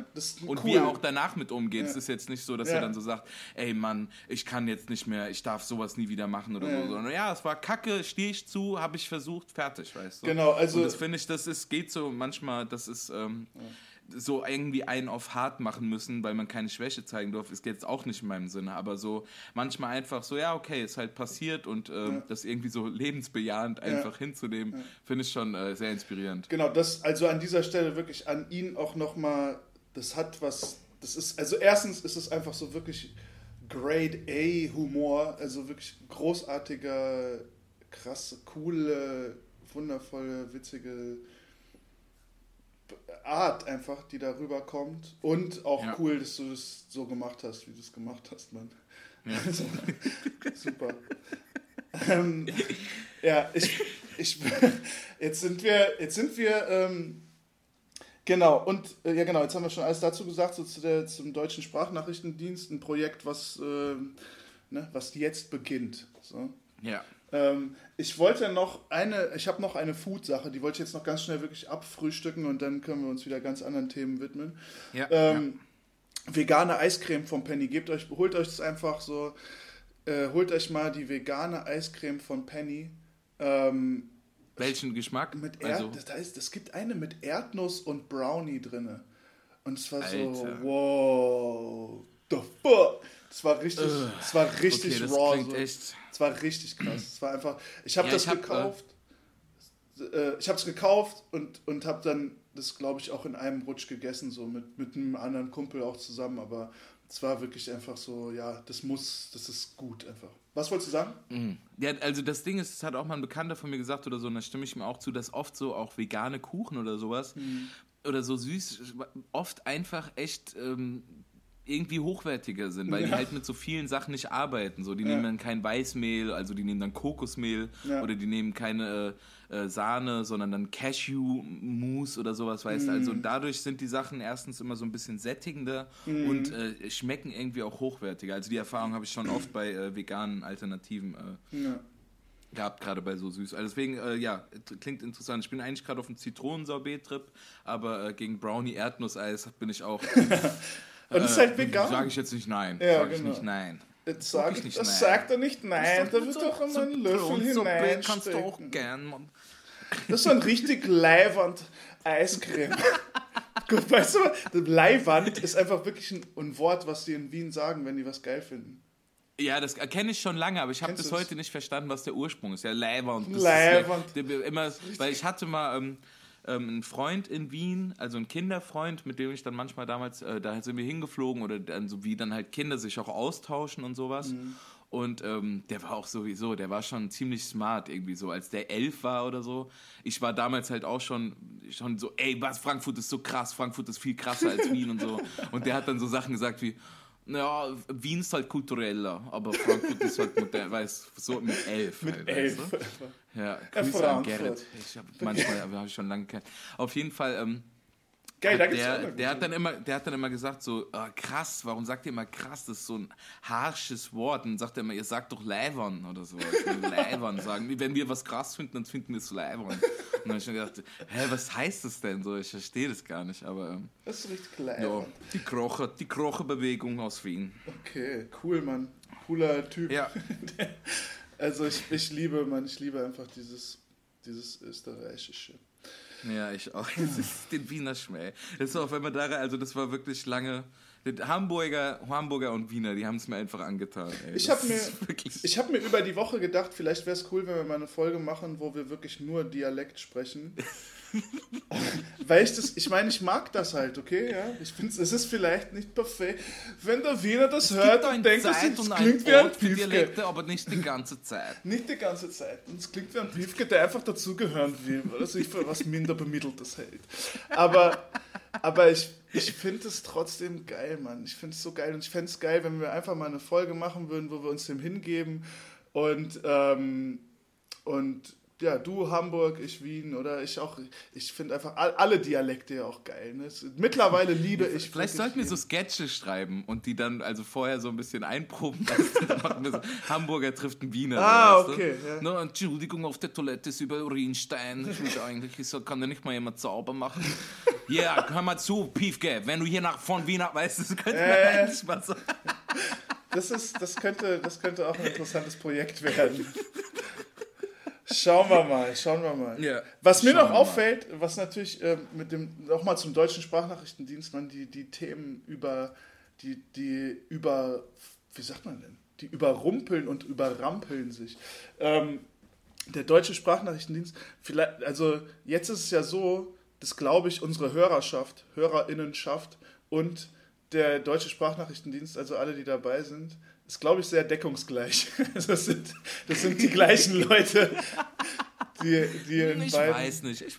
S4: Und
S3: cool.
S4: wie er auch danach mit umgeht. Es
S3: Ja.
S4: ist jetzt nicht so, dass
S3: Ja.
S4: er dann so sagt, ey Mann, ich kann jetzt nicht mehr, ich darf sowas nie wieder machen oder
S3: Ja.
S4: so. Sondern ja, es war kacke, stehe ich zu, habe ich versucht, fertig, weißt du?
S3: Genau, also-
S4: Und das finde ich, das ist, geht so manchmal, das ist... Ähm, so irgendwie einen auf hart machen müssen, weil man keine Schwäche zeigen darf, ist jetzt auch nicht in meinem Sinne. Aber so manchmal einfach so, ja, okay, ist halt passiert und ähm, das irgendwie so lebensbejahend einfach hinzunehmen, finde ich schon äh, sehr inspirierend.
S3: Genau, das, also an dieser Stelle wirklich an ihn auch nochmal, das hat was, das ist, also erstens ist es einfach so wirklich Grade A Humor, also wirklich großartiger, krasse, coole, wundervolle, witzige Art einfach, die da rüberkommt und auch
S4: Ja.
S3: cool, dass du das so gemacht hast, wie du es gemacht hast, Mann. Also, super. ähm, ja, ich, ich, jetzt sind wir, jetzt sind wir, ähm, genau, und äh, ja genau, jetzt haben wir schon alles dazu gesagt, so zu der, zum deutschen Sprachnachrichtendienst, ein Projekt, was, ähm, ne, was jetzt beginnt. So.
S4: Ja.
S3: Ähm, ich wollte noch eine, ich habe noch eine Food-Sache, die wollte ich jetzt noch ganz schnell wirklich abfrühstücken und dann können wir uns wieder ganz anderen Themen widmen.
S4: Ja,
S3: Ähm, Vegane Eiscreme vom Penny. Gebt euch, holt euch das einfach so, äh, holt euch mal die vegane Eiscreme von Penny. Ähm,
S4: Welchen Geschmack?
S3: mit Erd,
S4: also,
S3: das, da ist, das gibt eine mit Erdnuss und Brownie drinne. Und es war so,
S4: Alter.
S3: wow, the fuck. Das war richtig, das war richtig
S4: okay, das
S3: raw.
S4: klingt
S3: so.
S4: echt.
S3: Es war richtig krass. Es war einfach. Ich habe
S4: Ja,
S3: das
S4: ich hab,
S3: gekauft. Äh, ich habe es gekauft und, und habe dann das, glaube ich, auch in einem Rutsch gegessen, so mit, mit einem anderen Kumpel auch zusammen. Aber es war wirklich einfach so, ja, das muss, das ist gut einfach. Was wolltest du sagen?
S4: Ja, also das Ding ist, das hat auch mal ein Bekannter von mir gesagt oder so, und da stimme ich ihm auch zu, dass oft so auch vegane Kuchen oder sowas oder so süß oft einfach echt ähm, irgendwie hochwertiger sind, weil die
S3: Ja.
S4: halt mit so vielen Sachen nicht arbeiten. So, die
S3: Ja.
S4: nehmen dann kein Weißmehl, also die nehmen dann Kokosmehl
S3: Ja.
S4: oder die nehmen keine äh, äh, Sahne, sondern dann Cashew-Mousse oder sowas, weißt du. Also
S3: Mhm.
S4: dadurch sind die Sachen erstens immer so ein bisschen sättigender und äh, schmecken irgendwie auch hochwertiger. Also die Erfahrung habe ich schon oft bei äh, veganen Alternativen äh, gehabt, gerade bei so süß. Also deswegen, äh, ja, klingt interessant. Ich bin eigentlich gerade auf einem Zitronensorbet-Trip, aber äh, gegen Brownie-Erdnusseis bin ich auch.
S3: Und es ist halt vegan.
S4: Sage ich jetzt nicht nein.
S3: Ja,
S4: sage ich
S3: genau.
S4: nicht nein.
S3: Jetzt sag,
S4: ich nicht
S3: das
S4: nein.
S3: sagt er nicht nein. Da wird doch immer ein Löffel
S4: Zitronensorbet kannst du auch gern, Mann.
S3: Das ist so ein richtig Leiwand Eiscreme. Gut, weißt du, Leihwand ist einfach wirklich ein, ein Wort, was die in Wien sagen, wenn die was geil finden.
S4: Ja, das kenne ich schon lange, aber ich habe bis
S3: das?
S4: heute nicht verstanden, was der Ursprung ist. Ja, das. Ist, der, immer, weil ich hatte mal ähm, ähm, einen Freund in Wien, also einen Kinderfreund, mit dem ich dann manchmal damals, äh, da sind wir hingeflogen oder dann so wie dann halt Kinder sich auch austauschen und sowas.
S3: Mhm.
S4: Und ähm, der war auch sowieso, der war schon ziemlich smart irgendwie so, als der elf war oder so. Ich war damals halt auch schon, schon so, ey, was, Frankfurt ist so krass, Frankfurt ist viel krasser als Wien und so. Und der hat dann so Sachen gesagt wie, ja, Wien ist halt kultureller, aber Frankfurt ist halt modern, weiß, so mit elf. Mit halt,
S3: Elf.
S4: Weißt du? Ja, Grüße an. Gerrit. Ich hab manchmal habe ich schon lange kennt. Auf jeden Fall, ähm,
S3: Geil, da
S4: hat
S3: gibt's
S4: der, der, hat dann immer, der hat dann immer gesagt so, ah, krass, warum sagt ihr immer krass? Das ist so ein harsches Wort. Und dann sagt er immer, ihr sagt doch Leivern oder so. Leivern sagen. Wenn wir was krass finden, dann finden wir es Leivern. Und dann habe ich mir gedacht, hä, was heißt das denn so? Ich verstehe das gar nicht. Aber ähm,
S3: Das ist richtig klein.
S4: ja, die Kroche, die Kroche-Bewegung aus Wien.
S3: Okay, cool, Mann. Cooler Typ.
S4: Ja,
S3: Also ich, ich liebe, Mann, ich liebe einfach dieses, dieses österreichische.
S4: Ja, ich auch. Das ist den Wiener Schmäh. Das ist auch, wenn man da, also das war wirklich lange. Hamburger, Hamburger und Wiener, die haben es mir einfach angetan. Ey.
S3: Ich habe mir, ich hab mir über die Woche gedacht, vielleicht wäre es cool, wenn wir mal eine Folge machen, wo wir wirklich nur Dialekt sprechen. Weil ich das, ich meine, ich mag das halt, okay? Ja? Ich finde, es ist vielleicht nicht perfekt. Wenn der Wiener das hört
S4: gibt
S3: und denkt, das,
S4: Zeit
S3: ist-
S4: und
S3: klingt wie ein Piefke.
S4: Dialekte, aber nicht die ganze Zeit.
S3: Nicht die ganze Zeit. Und es klingt wie ein Piefke, der einfach dazugehören will, oder sich für was minder Bemitteltes hält. Aber Aber ich, ich finde es trotzdem geil, Mann. Ich finde es so geil. Und ich fände es geil, wenn wir einfach mal eine Folge machen würden, wo wir uns dem hingeben und, ähm, und ja, du Hamburg, ich Wien oder ich auch, ich finde einfach all, alle Dialekte ja auch geil. Ne? Mittlerweile liebe ich.
S4: Vielleicht sollten wir so. Sketche schreiben und die dann also vorher so ein bisschen einproben so, Hamburger trifft einen Wiener.
S3: Ah,
S4: weißt du?
S3: okay, ja.
S4: No, Entschuldigung, auf der Toilette ist über Urinstein. Ich eigentlich, ich so, kann da nicht mal jemand sauber machen? Ja, hör mal zu, Piefke, wenn du hier nach von Wien ab, weißt du, das könnte man
S3: Äh.
S4: eigentlich mal so.
S3: Das, ist, das, könnte, das könnte auch ein interessantes Projekt werden. Schauen wir mal, schauen wir mal.
S4: Ja,
S3: was mir noch auffällt, was natürlich ähm, mit dem, nochmal zum deutschen Sprachnachrichtendienst, man, die, die Themen über, die, die über, wie sagt man denn? Die überrumpeln und überrampeln sich. Ähm, der deutsche Sprachnachrichtendienst, vielleicht, also jetzt ist es ja so, dass glaube ich unsere Hörerschaft, Hörerinnenschaft und der deutsche Sprachnachrichtendienst, also alle, die dabei sind, ist glaube ich sehr deckungsgleich. Also das sind, das sind die gleichen Leute, die, die in
S4: Ich
S3: beiden.
S4: weiß nicht. Ich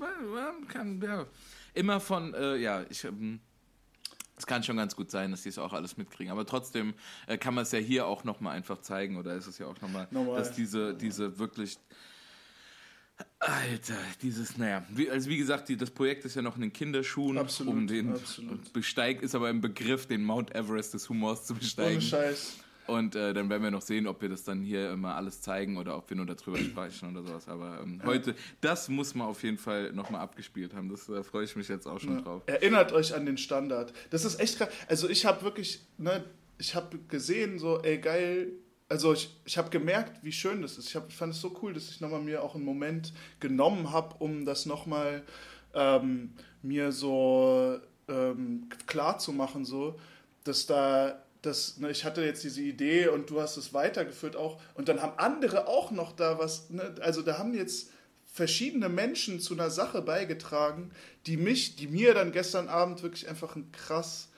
S4: kann, ja, immer von, äh, ja, ich, ähm, es kann schon ganz gut sein, dass die es auch alles mitkriegen. Aber trotzdem äh, kann man es ja hier auch nochmal einfach zeigen, oder ist es ja auch nochmal,
S3: Normal.
S4: dass diese, diese wirklich. Alter, dieses, naja, wie, also wie gesagt, die, das Projekt ist ja noch in den Kinderschuhen,
S3: Absolut,
S4: um den
S3: absolut.
S4: Besteig ist aber im Begriff, den Mount Everest des Humors zu besteigen.
S3: Ohne Scheiß.
S4: Und äh, dann werden wir noch sehen, ob wir das dann hier immer alles zeigen oder ob wir nur darüber sprechen oder sowas. Aber ähm, heute, das muss man auf jeden Fall nochmal abgespielt haben. Das äh, freue ich mich jetzt auch schon drauf.
S3: Erinnert euch an den Standard. Das ist echt krass. Also ich habe wirklich, ne, ich habe gesehen, so, ey, geil. Also ich, ich habe gemerkt, wie schön das ist. Ich, hab, ich fand es so cool, dass ich nochmal mir auch einen Moment genommen habe, um das nochmal ähm, mir so ähm, klar zu machen, so, dass da, dass, ne, ich hatte jetzt diese Idee und du hast es weitergeführt auch und dann haben andere auch noch da was, ne, also da haben jetzt verschiedene Menschen zu einer Sache beigetragen, die mich, die mir dann gestern Abend wirklich einfach einen krass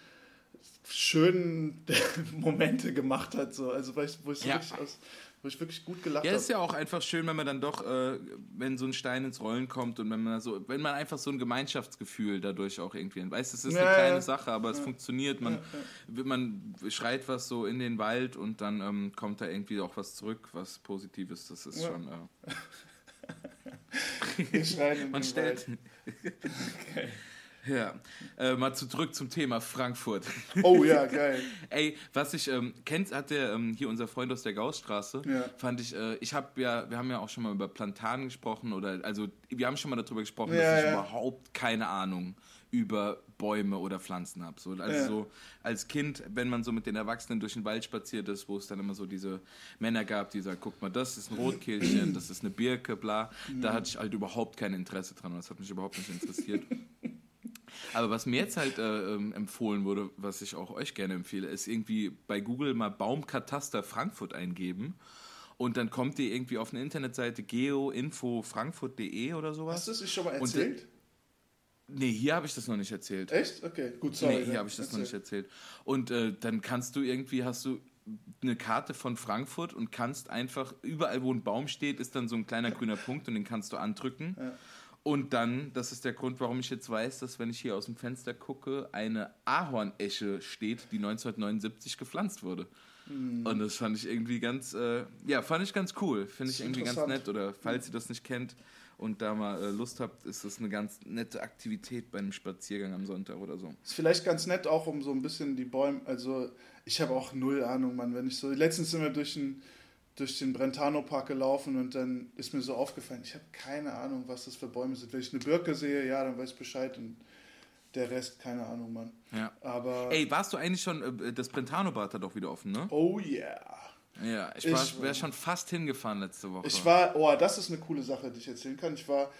S3: schönen Momente gemacht hat, so, also weil ich, wo ich,
S4: Ja.
S3: wirklich aus, wo ich wirklich gut gelacht
S4: Ja,
S3: habe.
S4: ist ja auch einfach schön, wenn man dann doch, äh, wenn so ein Stein ins Rollen kommt und wenn man so, wenn man einfach so ein Gemeinschaftsgefühl dadurch auch irgendwie, weißt, es ist
S3: Ja,
S4: eine kleine
S3: ja.
S4: Sache, aber es funktioniert. Man, man schreit was so in den Wald und dann ähm, kommt da irgendwie auch was zurück, was Positives. Das ist schon. Äh,
S3: Wir schreien in
S4: man
S3: den
S4: stellt. Ja, äh, mal zu, zurück zum Thema Frankfurt.
S3: Oh ja, geil.
S4: Ey, was ich ähm, kennt, hat der ähm, hier unser Freund aus der Gaussstraße,
S3: Ja.
S4: fand ich, äh, ich habe ja, wir haben ja auch schon mal über Plantanen gesprochen oder also wir haben schon mal darüber gesprochen,
S3: Ja,
S4: dass ich
S3: ja.
S4: überhaupt keine Ahnung über Bäume oder Pflanzen habe. So, also
S3: Ja.
S4: so als Kind, wenn man so mit den Erwachsenen durch den Wald spaziert ist, wo es dann immer so diese Männer gab, die sagen, guck mal, das ist ein Rotkehlchen, das ist eine Birke, bla, da hatte ich halt überhaupt kein Interesse dran, das hat mich überhaupt nicht interessiert. Aber was mir jetzt halt äh, ähm, empfohlen wurde, was ich auch euch gerne empfehle, ist irgendwie bei Google mal Baumkataster Frankfurt eingeben. Und dann kommt ihr irgendwie auf eine Internetseite geoinfofrankfurt.de oder sowas.
S3: Hast du es sich schon mal erzählt?
S4: Nee, hier habe ich das noch nicht erzählt.
S3: Echt? Okay, gut, sorry.
S4: nee, hier habe ich das noch
S3: erzähl.
S4: nicht erzählt. Und äh, dann kannst du irgendwie, hast du eine Karte von Frankfurt und kannst einfach, überall wo ein Baum steht, ist dann so ein kleiner grüner Punkt und den kannst du andrücken. Und dann, das ist der Grund, warum ich jetzt weiß, dass wenn ich hier aus dem Fenster gucke, eine Ahornesche steht, die 1979 gepflanzt wurde.
S3: Hm.
S4: Und das fand ich irgendwie ganz, äh, ja, fand ich ganz cool. Finde ich irgendwie ganz nett. Oder falls ihr das nicht kennt und da mal äh, Lust habt, ist das eine ganz nette Aktivität bei einem Spaziergang am Sonntag oder so.
S3: Ist vielleicht ganz nett auch, um so ein bisschen die Bäume, also ich habe auch null Ahnung, Mann, wenn ich so, letztens sind wir durch den, durch den Brentano-Park gelaufen und dann ist mir so aufgefallen, ich habe keine Ahnung, was das für Bäume sind. Wenn ich eine Birke sehe, ja, dann weiß ich Bescheid und der Rest, keine Ahnung, Mann.
S4: Ja.
S3: Aber,
S4: Ey, warst du eigentlich schon, äh, das Brentano-Bad hat doch wieder offen, ne?
S3: oh yeah.
S4: Ja, ich,
S3: Ich
S4: wäre schon fast hingefahren letzte Woche.
S3: Ich war, oh, das ist eine coole Sache, die ich erzählen kann. Ich war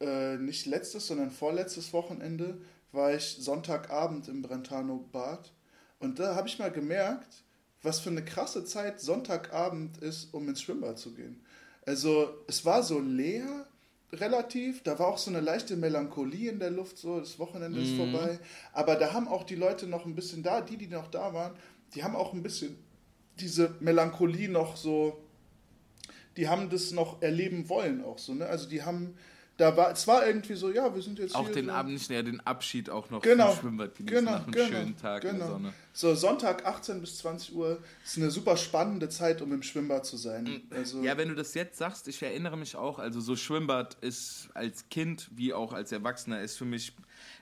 S3: äh, nicht letztes, sondern vorletztes Wochenende, war ich Sonntagabend im Brentano Bad. Und da habe ich mal gemerkt, was für eine krasse Zeit Sonntagabend ist, um ins Schwimmbad zu gehen. Also es war so leer relativ, da war auch so eine leichte Melancholie in der Luft, so das Wochenende ist vorbei. Aber da haben auch die Leute noch ein bisschen da, die, die noch da waren, die haben auch ein bisschen diese Melancholie noch so die haben das noch erleben wollen auch so, ne? Also die haben, Da war, es war irgendwie so, ja, wir sind jetzt
S4: Auch
S3: hier
S4: den
S3: so.
S4: Abend, nicht mehr den Abschied auch noch
S3: Genau,
S4: vom Schwimmbad genießen
S3: genau,
S4: nach einem
S3: genau,
S4: schönen Tag in der
S3: genau.
S4: Sonne.
S3: So, Sonntag 18 bis 20 Uhr ist eine super spannende Zeit, um im Schwimmbad zu sein. Also,
S4: Mm, Ja, wenn du das jetzt sagst, ich erinnere mich auch, also so Schwimmbad ist als Kind wie auch als Erwachsener ist für mich,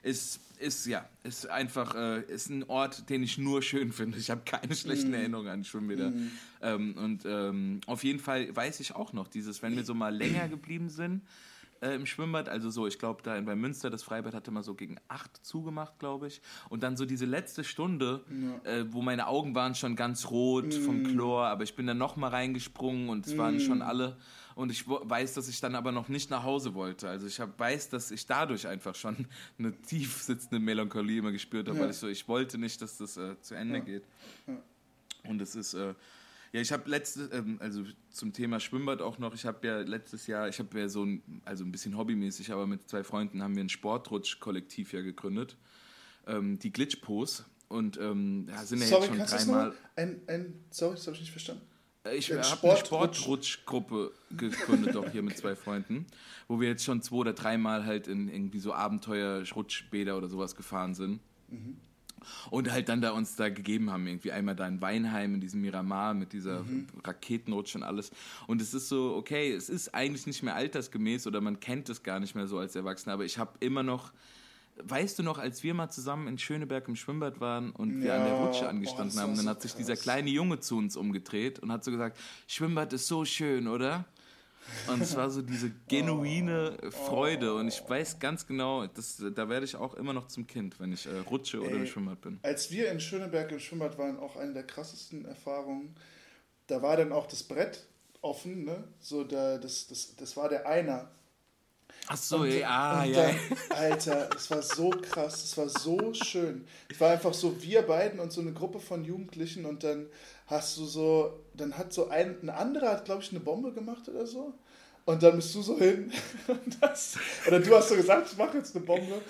S4: ist, ist ja, ist einfach, äh, ist ein Ort, den ich nur schön finde. Ich habe keine schlechten Erinnerungen an Schwimmbäder. Ähm, und ähm, auf jeden Fall weiß ich auch noch, dieses, wenn wir so mal länger geblieben sind, äh, im Schwimmbad. Also so, ich glaube, da in, bei Münster, das Freibad hatte mal so gegen acht zugemacht, glaube ich. Und dann so diese letzte Stunde, äh, wo meine Augen waren schon ganz rot vom Chlor, aber ich bin dann noch mal reingesprungen und es waren schon alle. Und ich weiß, dass ich dann aber noch nicht nach Hause wollte. Also ich hab, weiß, dass ich dadurch einfach schon eine tief sitzende Melancholie immer gespürt habe,
S3: Ja.
S4: weil ich so, ich wollte nicht, dass das äh, zu Ende geht. Und es ist, äh, ja, ich habe letztes, ähm, also zum Thema Schwimmbad auch noch, ich habe ja letztes Jahr, ich habe ja so ein, also ein bisschen hobbymäßig, aber mit zwei Freunden haben wir ein Sportrutsch-Kollektiv ja gegründet, ähm, die Glitchpos. Und ähm, da sind ja
S3: sorry,
S4: jetzt schon dreimal.
S3: Ein, ein, sorry, das habe ich nicht verstanden.
S4: Äh, Ich habe eine
S3: Sportrutsch-
S4: Sportrutschgruppe gegründet, auch hier mit zwei Freunden, wo wir jetzt schon zwei oder dreimal halt in irgendwie so Abenteuer-Rutschbäder oder sowas gefahren sind. Und halt dann da uns da gegeben haben, irgendwie einmal da in Weinheim, in diesem Miramar mit dieser Raketenrutsch und alles. Und es ist so, okay, es ist eigentlich nicht mehr altersgemäß oder man kennt es gar nicht mehr so als Erwachsener, aber ich habe immer noch, weißt du noch, als wir mal zusammen in Schöneberg im Schwimmbad waren und wir an der
S3: Ja,
S4: Rutsche
S3: boah,
S4: angestanden
S3: war
S4: haben, dann
S3: so
S4: hat sich dieser
S3: krass.
S4: kleine Junge zu uns umgedreht und hat so gesagt, Schwimmbad ist so schön, oder? Und es war so diese genuine Freude und ich weiß ganz genau, das, da werde ich auch immer noch zum Kind, wenn ich äh, rutsche oder im
S3: Ey.
S4: Schwimmbad bin.
S3: Als wir in Schöneberg im Schwimmbad waren, auch eine der krassesten Erfahrungen, da war dann auch das Brett offen, ne? So, da, das, das, das war der Einer.
S4: Ach so,
S3: Und-
S4: ey, ah,
S3: und
S4: ja.
S3: dann, Alter, es war so krass, es war so schön. Es war einfach so wir beiden und so eine Gruppe von Jugendlichen und dann hast du so, dann hat so ein, ein anderer hat, glaube ich, eine Bombe gemacht oder so. Und dann bist du so hin und das, oder du hast so gesagt, ich mache jetzt eine Bombe.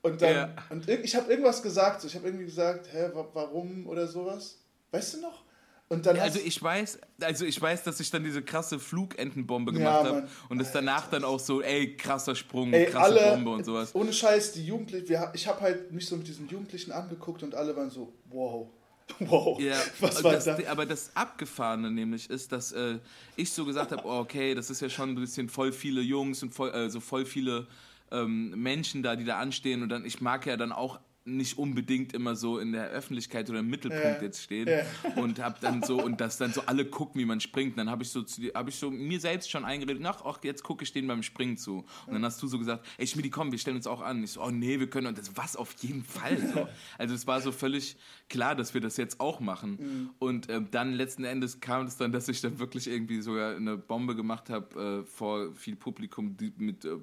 S3: Und dann,
S4: Ja.
S3: und ich habe irgendwas gesagt, so, ich habe irgendwie gesagt, hä, wa- warum oder sowas. Weißt du noch? Und dann
S4: Ja, Also ich weiß, also ich weiß, dass ich dann diese krasse Flugentenbombe
S3: Ja,
S4: gemacht habe
S3: Mann.
S4: und es danach dann auch so, ey, krasser Sprung,
S3: Ey,
S4: krasse
S3: alle,
S4: Bombe und sowas.
S3: Ohne Scheiß, die Jugendlichen, wir, ich habe halt mich so mit diesen Jugendlichen angeguckt und alle waren so, wow, wow,
S4: Ja,
S3: was war
S4: das,
S3: da?
S4: aber das Abgefahrene nämlich ist, dass äh, ich so gesagt habe, oh, okay, das ist ja schon ein bisschen voll viele Jungs und voll, äh, so voll viele ähm, Menschen da, die da anstehen und dann, ich mag ja dann auch nicht unbedingt immer so in der Öffentlichkeit oder im Mittelpunkt
S3: Ja.
S4: jetzt stehen
S3: Ja.
S4: und hab dann so und dass dann so alle gucken, wie man springt. Dann habe ich so habe ich so mir selbst schon eingeredet, ach, ach jetzt gucke ich denen beim Springen zu. Und dann hast du so gesagt, ey Schmidi, komm, wir stellen uns auch an. Ich so, oh nee, wir können und das was auf jeden Fall. So. Also es war so völlig klar, dass wir das jetzt auch machen. Und ähm, dann letzten Endes kam es dann, dass ich dann wirklich irgendwie sogar eine Bombe gemacht habe äh, vor viel Publikum, die mit äh,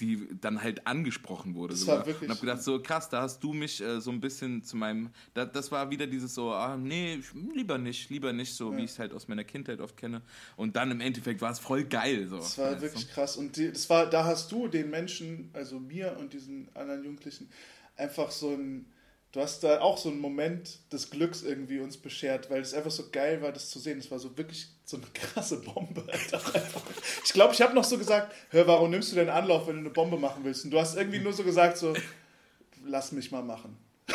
S4: die dann halt angesprochen wurde.
S3: Das
S4: sogar.
S3: war wirklich-
S4: und habe gedacht, so krass, da hast du mich äh, so ein bisschen zu meinem, da, das war wieder dieses so, ah, nee, ich- lieber nicht, lieber nicht, so wie ich es halt aus meiner Kindheit oft kenne. Und dann im Endeffekt war es voll geil. So.
S3: Das war wirklich krass. Und die, das war, da hast du den Menschen, also mir und diesen anderen Jugendlichen, einfach so ein, du hast da auch so einen Moment des Glücks irgendwie uns beschert, weil es einfach so geil war, das zu sehen. Es war so wirklich so eine krasse Bombe. Ich glaube, ich habe noch so gesagt, hör, warum nimmst du denn Anlauf, wenn du eine Bombe machen willst? Und du hast irgendwie nur so gesagt, so, lass mich mal machen.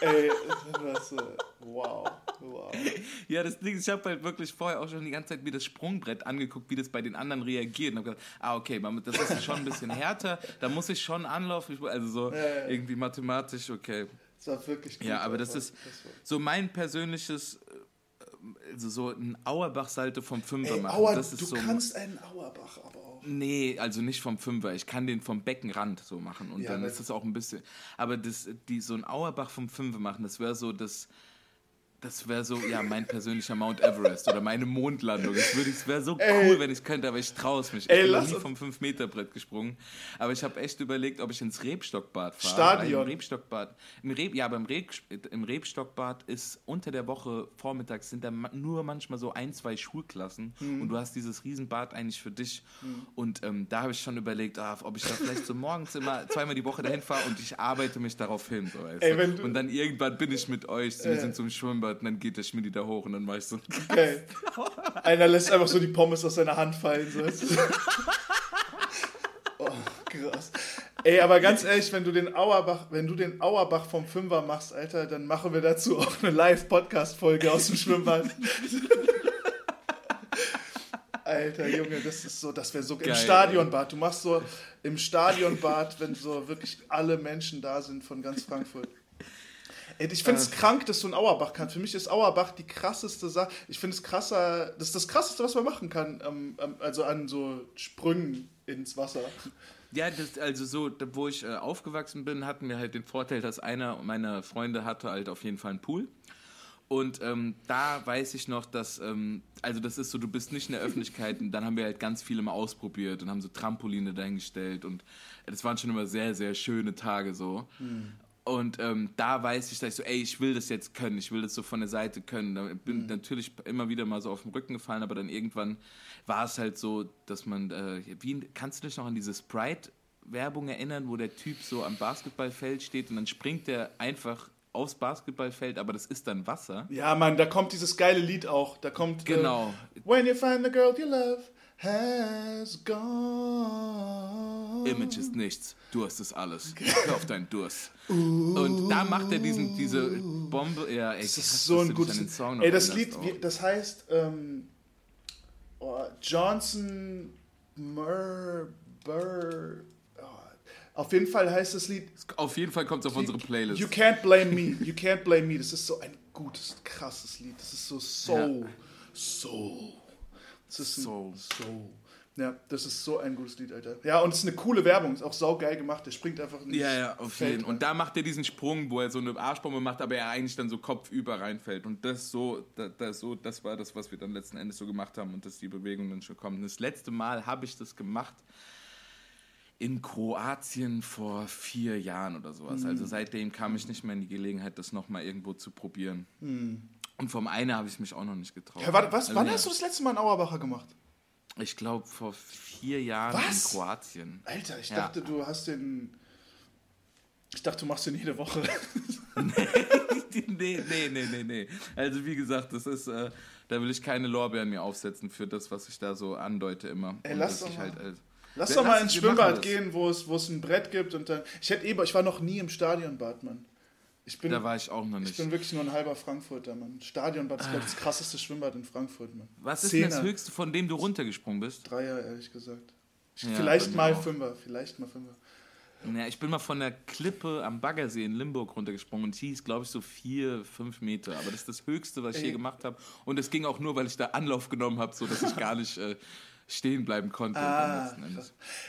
S3: Ey, das war so, wow, wow.
S4: Ja, das Ding ist, ich habe halt wirklich vorher auch schon die ganze Zeit mir das Sprungbrett angeguckt, wie das bei den anderen reagiert. Und habe gedacht, ah, okay, das ist schon ein bisschen härter, da muss ich schon Anlauf, ich- also so
S3: Ja, ja.
S4: irgendwie mathematisch, okay.
S3: Das war wirklich gut.
S4: Ja, aber das ist so mein persönliches, äh, also so ein Auerbach-Salto vom Fünfer
S3: Ey,
S4: machen.
S3: Auer,
S4: das ist
S3: du
S4: so
S3: kannst einen Auerbach aber auch.
S4: Nee, also nicht vom Fünfer. Ich kann den vom Beckenrand so machen. Und
S3: Ja,
S4: dann ist das auch ein bisschen. Aber das, die, so ein Auerbach vom Fünfer machen, das wäre so das. Das wäre so, ja, mein persönlicher Mount Everest oder meine Mondlandung. Es wäre so cool,
S3: Ey.
S4: wenn ich könnte, aber ich traue es mich. Ich
S3: Ey,
S4: bin nie vom 5-Meter-Brett gesprungen. Aber ich habe echt überlegt, ob ich ins Rebstockbad fahre.
S3: Stadion.
S4: Im Rebstockbad. Im Reb, ja, beim Reb, im Rebstockbad ist unter der Woche vormittags sind da nur manchmal so ein, zwei Schulklassen
S3: Hm.
S4: und du hast dieses Riesenbad eigentlich für dich. Und ähm, da habe ich schon überlegt, ah, ob ich da vielleicht so morgens immer zweimal die Woche dahin fahre und ich arbeite mich darauf hin. So,
S3: Ey,
S4: und dann irgendwann bin ich mit euch, wir sind zum Schwimmbad und dann geht der Schmidi da hoch und dann mache ich so.
S3: Geil. Einer lässt einfach so die Pommes aus seiner Hand fallen. So. Ey, aber ganz ehrlich, wenn du den Auerbach, wenn du den Auerbach vom Fünfer machst, Alter, dann machen wir dazu auch eine Live-Podcast-Folge aus dem Schwimmbad. Alter Junge, das ist so, das wäre so
S4: Geil,
S3: im Stadionbad. Du machst so im Stadionbad, wenn so wirklich alle Menschen da sind von ganz Frankfurt. Ich finde es krank, dass du einen Auerbach kannst. Für mich ist Auerbach die krasseste Sache. Ich finde es krasser, das ist das krasseste, was man machen kann, ähm, ähm, also an so Sprüngen ins Wasser.
S4: Ja, das, also so, wo ich äh, aufgewachsen bin, hatten wir halt den Vorteil, dass einer meiner Freunde hatte halt auf jeden Fall einen Pool. Und ähm, da weiß ich noch, dass, ähm, also das ist so, du bist nicht in der Öffentlichkeit und dann haben wir halt ganz viele mal ausprobiert und haben so Trampoline dahingestellt und das waren schon immer sehr, sehr schöne Tage so. Und ähm, da weiß ich, dass ich so, ey, ich will das jetzt können, ich will das so von der Seite können. Da bin natürlich immer wieder mal so auf den Rücken gefallen, aber dann irgendwann war es halt so, dass man, äh, wie, kannst du dich noch an diese Sprite-Werbung erinnern, wo der Typ so am Basketballfeld steht und dann springt der einfach aufs Basketballfeld, aber das ist dann Wasser.
S3: Ja, Mann, da kommt dieses geile Lied auch. Da kommt.
S4: Genau.
S3: Äh, When you find the girl you love has gone.
S4: Image ist nichts, Durst ist alles. Hör auf deinen Durst. Und da macht er diesen, diese Bombe, ja, ey,
S3: Das ist so ein gutes.
S4: Song
S3: Ey, das Lied, wie, das heißt ähm, oh, Johnson Mur Burr. Oh, auf jeden Fall heißt das Lied
S4: Auf jeden Fall kommt es auf unsere Playlist.
S3: You Can't Blame Me. You Can't Blame Me. Das ist so ein gutes, krasses Lied. Das ist so Soul. Soul. Das ist
S4: Soul.
S3: Soul. Ja, das ist so ein gutes Lied, Alter. Ja, und es ist eine coole Werbung. Ist auch saugeil gemacht. Der springt einfach in
S4: Ja, ja, auf
S3: Feld
S4: jeden
S3: rein.
S4: Und da macht er diesen Sprung, wo er so eine Arschbombe macht, aber er eigentlich dann so kopfüber reinfällt. Und das so, da, das so, das war das, was wir dann letzten Endes so gemacht haben und dass die Bewegung dann schon kommt. Und das letzte Mal habe ich das gemacht in Kroatien vor vier Jahren oder sowas. Also
S3: Mhm.
S4: seitdem kam ich nicht mehr in die Gelegenheit, das nochmal irgendwo zu probieren.
S3: Mhm.
S4: Und vom einen habe ich mich auch noch nicht getraut.
S3: Ja, was,
S4: Also,
S3: wann
S4: ja,
S3: hast du das letzte Mal einen Auerbacher gemacht?
S4: Ich glaube vor vier Jahren
S3: Was?
S4: in Kroatien.
S3: Alter, ich
S4: Ja.
S3: dachte, du hast den. Ich dachte, du machst den jede Woche.
S4: nee, nee, nee, nee, nee. Also wie gesagt, das ist, äh, da will ich keine Lorbeeren mir aufsetzen für das, was ich da so andeute immer.
S3: Ey,
S4: Und
S3: lass
S4: dass
S3: doch mal.
S4: halt, als-
S3: Lass doch mal ins Schwimmbad gehen, wo es, wo es ein Brett gibt und dann. Ich hätte eh, ich war noch nie im Stadionbad, Mann. Ich bin,
S4: da war ich auch noch
S3: ich
S4: nicht.
S3: bin wirklich nur ein halber Frankfurter, Mann. Stadionbad ist, glaube ich, das krasseste Schwimmbad in Frankfurt, Mann.
S4: Was ist denn das. Höchste, von dem du runtergesprungen bist?
S3: Dreier, ehrlich gesagt. Ich,
S4: Ja,
S3: vielleicht mal
S4: auch.
S3: Fünfer, vielleicht mal Fünfer.
S4: Ja, ich bin mal von der Klippe am Baggersee in Limburg runtergesprungen und hieß, glaube ich, so vier, fünf Meter. Aber das ist das Höchste, was ich je
S3: Ey.
S4: gemacht habe. Und es ging auch nur, weil ich da Anlauf genommen habe, sodass ich gar nicht äh, stehen bleiben konnte.
S3: Ah.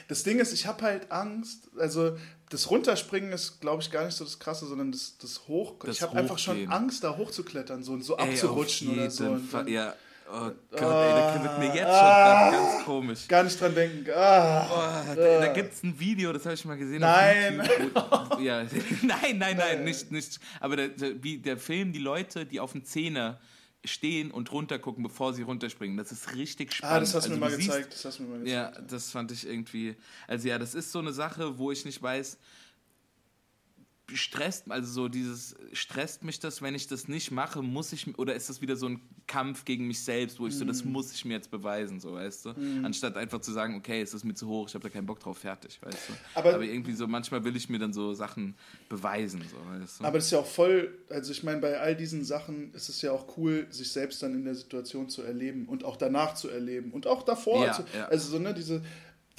S3: Das Ding ist, ich habe halt Angst. Also, das Runterspringen ist, glaube ich, gar nicht so das Krasse, sondern das, das Hoch.
S4: Das
S3: ich habe einfach schon. Angst, da hochzuklettern so, und so
S4: Ey,
S3: abzurutschen oder so.
S4: Fall, ja. Oh Gott, ey, da wird mir jetzt schon grad ganz komisch.
S3: Gar nicht dran denken. Ah,
S4: Oh, da da gibt es ein Video, das habe ich mal gesehen.
S3: Nein.
S4: Auf YouTube, wo, ja, nein, nein, nein, nicht, nicht. Aber der, der, wie, der Film, die Leute, die auf dem Zehner stehen und runtergucken, bevor sie runterspringen, das ist richtig spannend.
S3: ah, das hast du mir
S4: Also
S3: mal
S4: siehst-
S3: gezeigt. Das hast du mir mal
S4: Ja,
S3: gezeigt.
S4: das fand ich irgendwie. Also ja, das ist so eine Sache, wo ich nicht weiß, stresst, also so dieses, stresst mich das, wenn ich das nicht mache, muss ich, oder ist das wieder so ein Kampf gegen mich selbst, wo ich so, das
S3: Mhm.
S4: muss ich mir jetzt beweisen, so, weißt du? Anstatt einfach zu sagen, okay, es ist mir zu hoch, ich habe da keinen Bock drauf, fertig, weißt du?
S3: Aber-
S4: Aber, irgendwie so, manchmal will ich mir dann so Sachen beweisen, so, weißt du?
S3: Aber das ist ja auch voll, also ich meine, bei all diesen Sachen ist es ja auch cool, sich selbst dann in der Situation zu erleben und auch danach zu erleben und auch davor.
S4: Ja,
S3: zu,
S4: ja.
S3: Also so, ne, diese,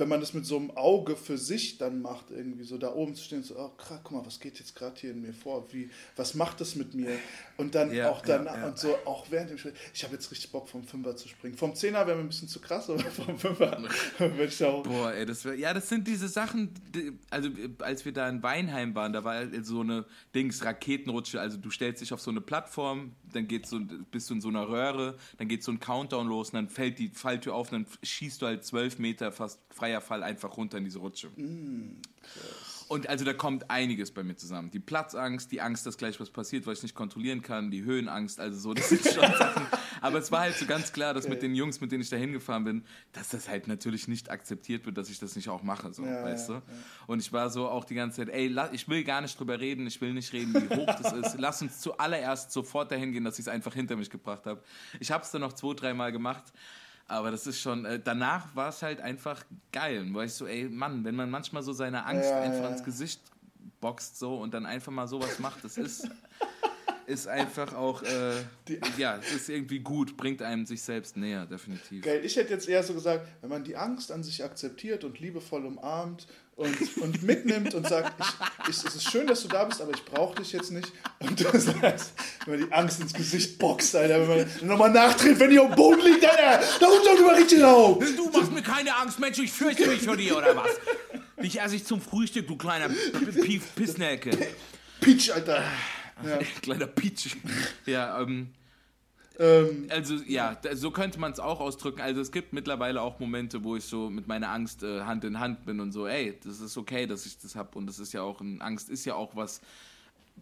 S3: wenn man das mit so einem Auge für sich dann macht, irgendwie so da oben zu stehen, so, oh krass, guck mal, was geht jetzt gerade hier in mir vor? Wie, was macht das mit mir? Und dann
S4: Ja,
S3: auch danach
S4: ja, ja.
S3: und so, auch während dem Spiel, ich habe jetzt richtig Bock vom Fünfer zu springen. Vom Zehner wäre mir ein bisschen zu krass, aber vom Fünfer würde ich auch.
S4: Boah, ey, das wär, ja, das sind diese Sachen, die, also als wir da in Weinheim waren, da war halt so eine Dings, Raketenrutsche, also du stellst dich auf so eine Plattform, dann geht so, bist du in so einer Röhre, dann geht so ein Countdown los und dann fällt die Falltür auf und dann schießt du halt zwölf Meter, fast freier Fall, einfach runter in diese Rutsche. Und also da kommt einiges bei mir zusammen. Die Platzangst, die Angst, dass gleich was passiert, was ich nicht kontrollieren kann, die Höhenangst, also so, das sind schon Sachen. Aber es war halt so ganz klar, dass mit den Jungs, mit denen ich da hingefahren bin, dass das halt natürlich nicht akzeptiert wird, dass ich das nicht auch mache, so,
S3: Ja,
S4: weißt
S3: ja,
S4: du? Und ich war so auch die ganze Zeit, ey, ich will gar nicht drüber reden, ich will nicht reden, wie hoch das ist. Lass uns zuallererst sofort dahin gehen, dass ich es einfach hinter mich gebracht habe. Ich habe es dann noch zwei, dreimal gemacht. Aber das ist schon, äh, danach war es halt einfach geil. Weil ich so, ey, Mann, wenn man manchmal so seine Angst
S3: Ja,
S4: einfach
S3: ja.
S4: ins Gesicht boxt so und dann einfach mal sowas macht, das ist, ist einfach auch, äh, ja, es ist irgendwie gut, bringt einem sich selbst näher, definitiv.
S3: Geil, ich hätte jetzt eher so gesagt, wenn man die Angst an sich akzeptiert und liebevoll umarmt und, und mitnimmt und sagt, ich, ich, es ist schön, dass du da bist, aber ich brauche dich jetzt nicht. Und du sagst, wenn man die Angst ins Gesicht boxt, Alter, wenn man nochmal nachtritt, wenn die auf dem Boden liegt, Alter, da kommt doch mal richtig laut.
S4: Du machst mir keine Angst, Mensch, ich fürchte mich vor dir, oder was? Dich esse ich zum Frühstück, du kleiner Pief Pissnelke.
S3: Peach, Alter.
S4: Kleiner Peach. Ja, ähm,
S3: Ähm,
S4: also ja, so könnte man es auch ausdrücken. Also es gibt mittlerweile auch Momente, wo ich so mit meiner Angst äh, Hand in Hand bin und so, ey, das ist okay, dass ich das habe und das ist ja auch ein Angst ist ja auch was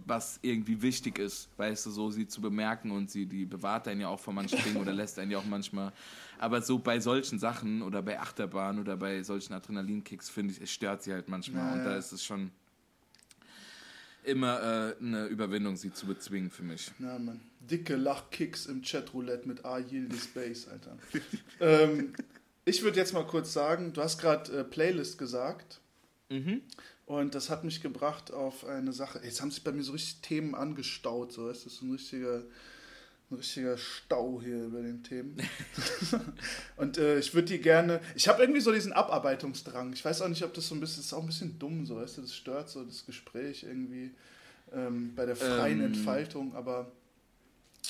S4: was irgendwie wichtig ist, weißt du, so sie zu bemerken und sie die bewahrt einen ja auch vor manchen Dingen oder lässt einen ja auch manchmal. Aber so bei solchen Sachen oder bei Achterbahn oder bei solchen Adrenalinkicks finde ich, es stört sie halt manchmal
S3: Ja,
S4: und da
S3: ja.
S4: ist es schon immer äh, eine Überwindung, sie zu bezwingen für mich.
S3: na, Mann. Dicke Lachkicks im Chatroulette mit A Yield Space, Alter. ähm, ich würde jetzt mal kurz sagen, du hast gerade äh, Playlist gesagt.
S4: Mhm.
S3: Und das hat mich gebracht auf eine Sache. Jetzt haben sich bei mir so richtig Themen angestaut. So. Es ist ein richtiger, ein richtiger Stau hier über den Themen. und äh, ich würde die gerne. Ich habe irgendwie so diesen Abarbeitungsdrang. Ich weiß auch nicht, ob das so ein bisschen. Das ist auch ein bisschen dumm, so weißt du, das stört so das Gespräch irgendwie ähm, bei der freien
S4: Ähm.
S3: Entfaltung, aber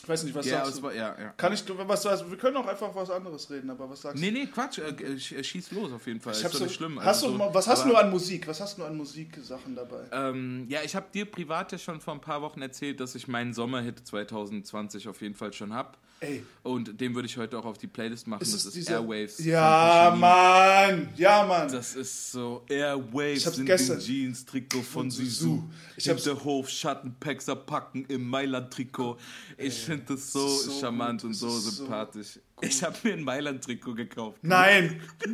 S3: ich weiß nicht, was
S4: Ja,
S3: sagst du?
S4: war, ja, ja.
S3: Kann ich, was, was, wir können auch einfach was anderes reden, aber was sagst
S4: Nee,
S3: du?
S4: nee, Quatsch, äh, äh, sch- schieß los auf jeden Fall.
S3: Ich
S4: ist doch
S3: so,
S4: nicht schlimm.
S3: Hast
S4: Also
S3: du,
S4: so-
S3: was hast du an Musik? Was hast du an Musiksachen dabei?
S4: Ähm, ja, ich habe dir privat ja schon vor ein paar Wochen erzählt, dass ich meinen Sommerhit 2020 auf jeden Fall schon habe.
S3: Ey,
S4: Und den würde ich heute auch auf die Playlist machen.
S3: Ist
S4: das ist
S3: dieser-
S4: Airwaves.
S3: Ja. Mann! Ja, Mann!
S4: Das ist so Airwaves
S3: Ich hab's
S4: in
S3: gestern-
S4: den Jeans-Trikot von
S3: Von Sisu. Ich hab's-
S4: Hinterhof, Schattenpaxer packen im Mailand-Trikot. Ich finde das so,
S3: so
S4: charmant
S3: gut,
S4: und so
S3: ist so
S4: sympathisch. ich habe mir ein Mailand-Trikot gekauft.
S3: Nein!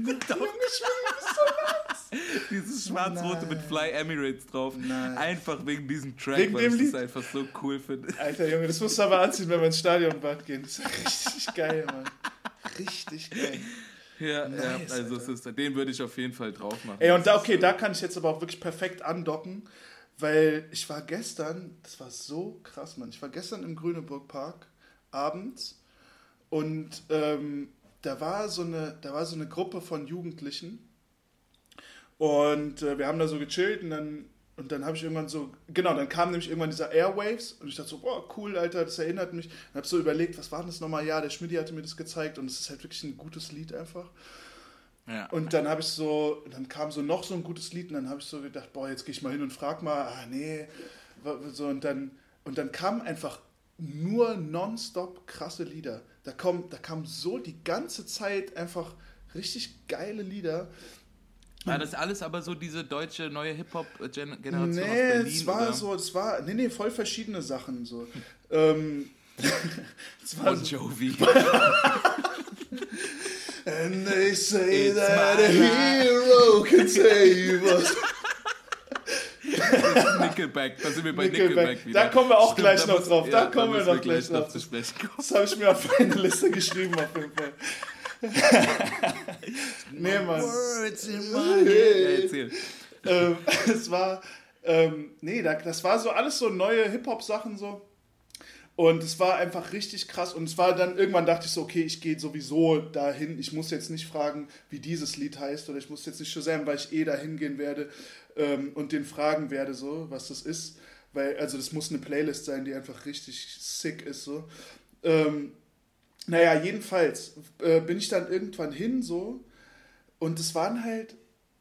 S4: Dieses schwarz-rote mit Fly Emirates drauf.
S3: Nein.
S4: Einfach wegen diesem Track,
S3: Wegen
S4: weil ich
S3: Lied?
S4: das einfach so cool finde.
S3: Alter Junge, das musst du aber anziehen, wenn wir ins Stadionbad gehen. Das ist richtig geil, Mann. Richtig geil.
S4: Ja,
S3: Nice,
S4: ja also
S3: Alter.
S4: es ist, den würde ich auf jeden Fall drauf machen.
S3: Ey, und da, okay, da kann ich jetzt aber auch wirklich perfekt andocken, weil ich war gestern, das war so krass, Mann. Ich war gestern im Grüneburg Park abends und ähm, da war so eine, da war so eine Gruppe von Jugendlichen und äh, wir haben da so gechillt und dann und dann habe ich irgendwann so, genau, dann kam nämlich irgendwann dieser Airwaves und ich dachte so, boah, cool, Alter, das erinnert mich. Und habe so überlegt, was war denn das nochmal? Ja, der Schmidti hatte mir das gezeigt und es ist halt wirklich ein gutes Lied einfach.
S4: ja.
S3: Und dann habe ich so, dann kam so noch so ein gutes Lied und dann habe ich so gedacht, boah, jetzt gehe ich mal hin und frag mal, ah nee, so und dann und dann kamen einfach nur nonstop krasse Lieder. Da kommen, da kam so die ganze Zeit einfach richtig geile Lieder.
S4: War das alles aber so diese deutsche neue Hip-Hop-Generation aus
S3: Nee,
S4: Berlin?
S3: es war
S4: oder?
S3: so, es war, nee, nee, voll verschiedene Sachen so. ähm, es war
S4: Bon Jovi.
S3: And they say
S4: It's
S3: that a hero can save us.
S4: Nickelback, da sind wir bei
S3: Nickelback.
S4: Nickelback, wieder.
S3: Da kommen wir auch gleich
S4: da
S3: noch
S4: muss-
S3: drauf, da
S4: Ja,
S3: kommen wir noch gleich
S4: noch
S3: drauf.
S4: zu sprechen kommen.
S3: Das habe ich mir auf meine Liste geschrieben, auf jeden Fall. nee, Mann.
S4: Words in my head. Ja, erzähl.
S3: ähm, es war, ähm, nee, da, das war so alles so neue Hip-Hop-Sachen so. Und es war einfach richtig krass. Und es war dann, irgendwann dachte ich so, okay, ich gehe sowieso dahin. Ich muss jetzt nicht fragen, wie dieses Lied heißt. Oder ich muss jetzt nicht Shazam, weil ich eh dahin gehen werde ähm, und den fragen werde, so, was das ist. Weil, also das muss eine Playlist sein, die einfach richtig sick ist, so. Ähm, naja, jedenfalls äh, bin ich dann irgendwann hin, so. Und es waren halt,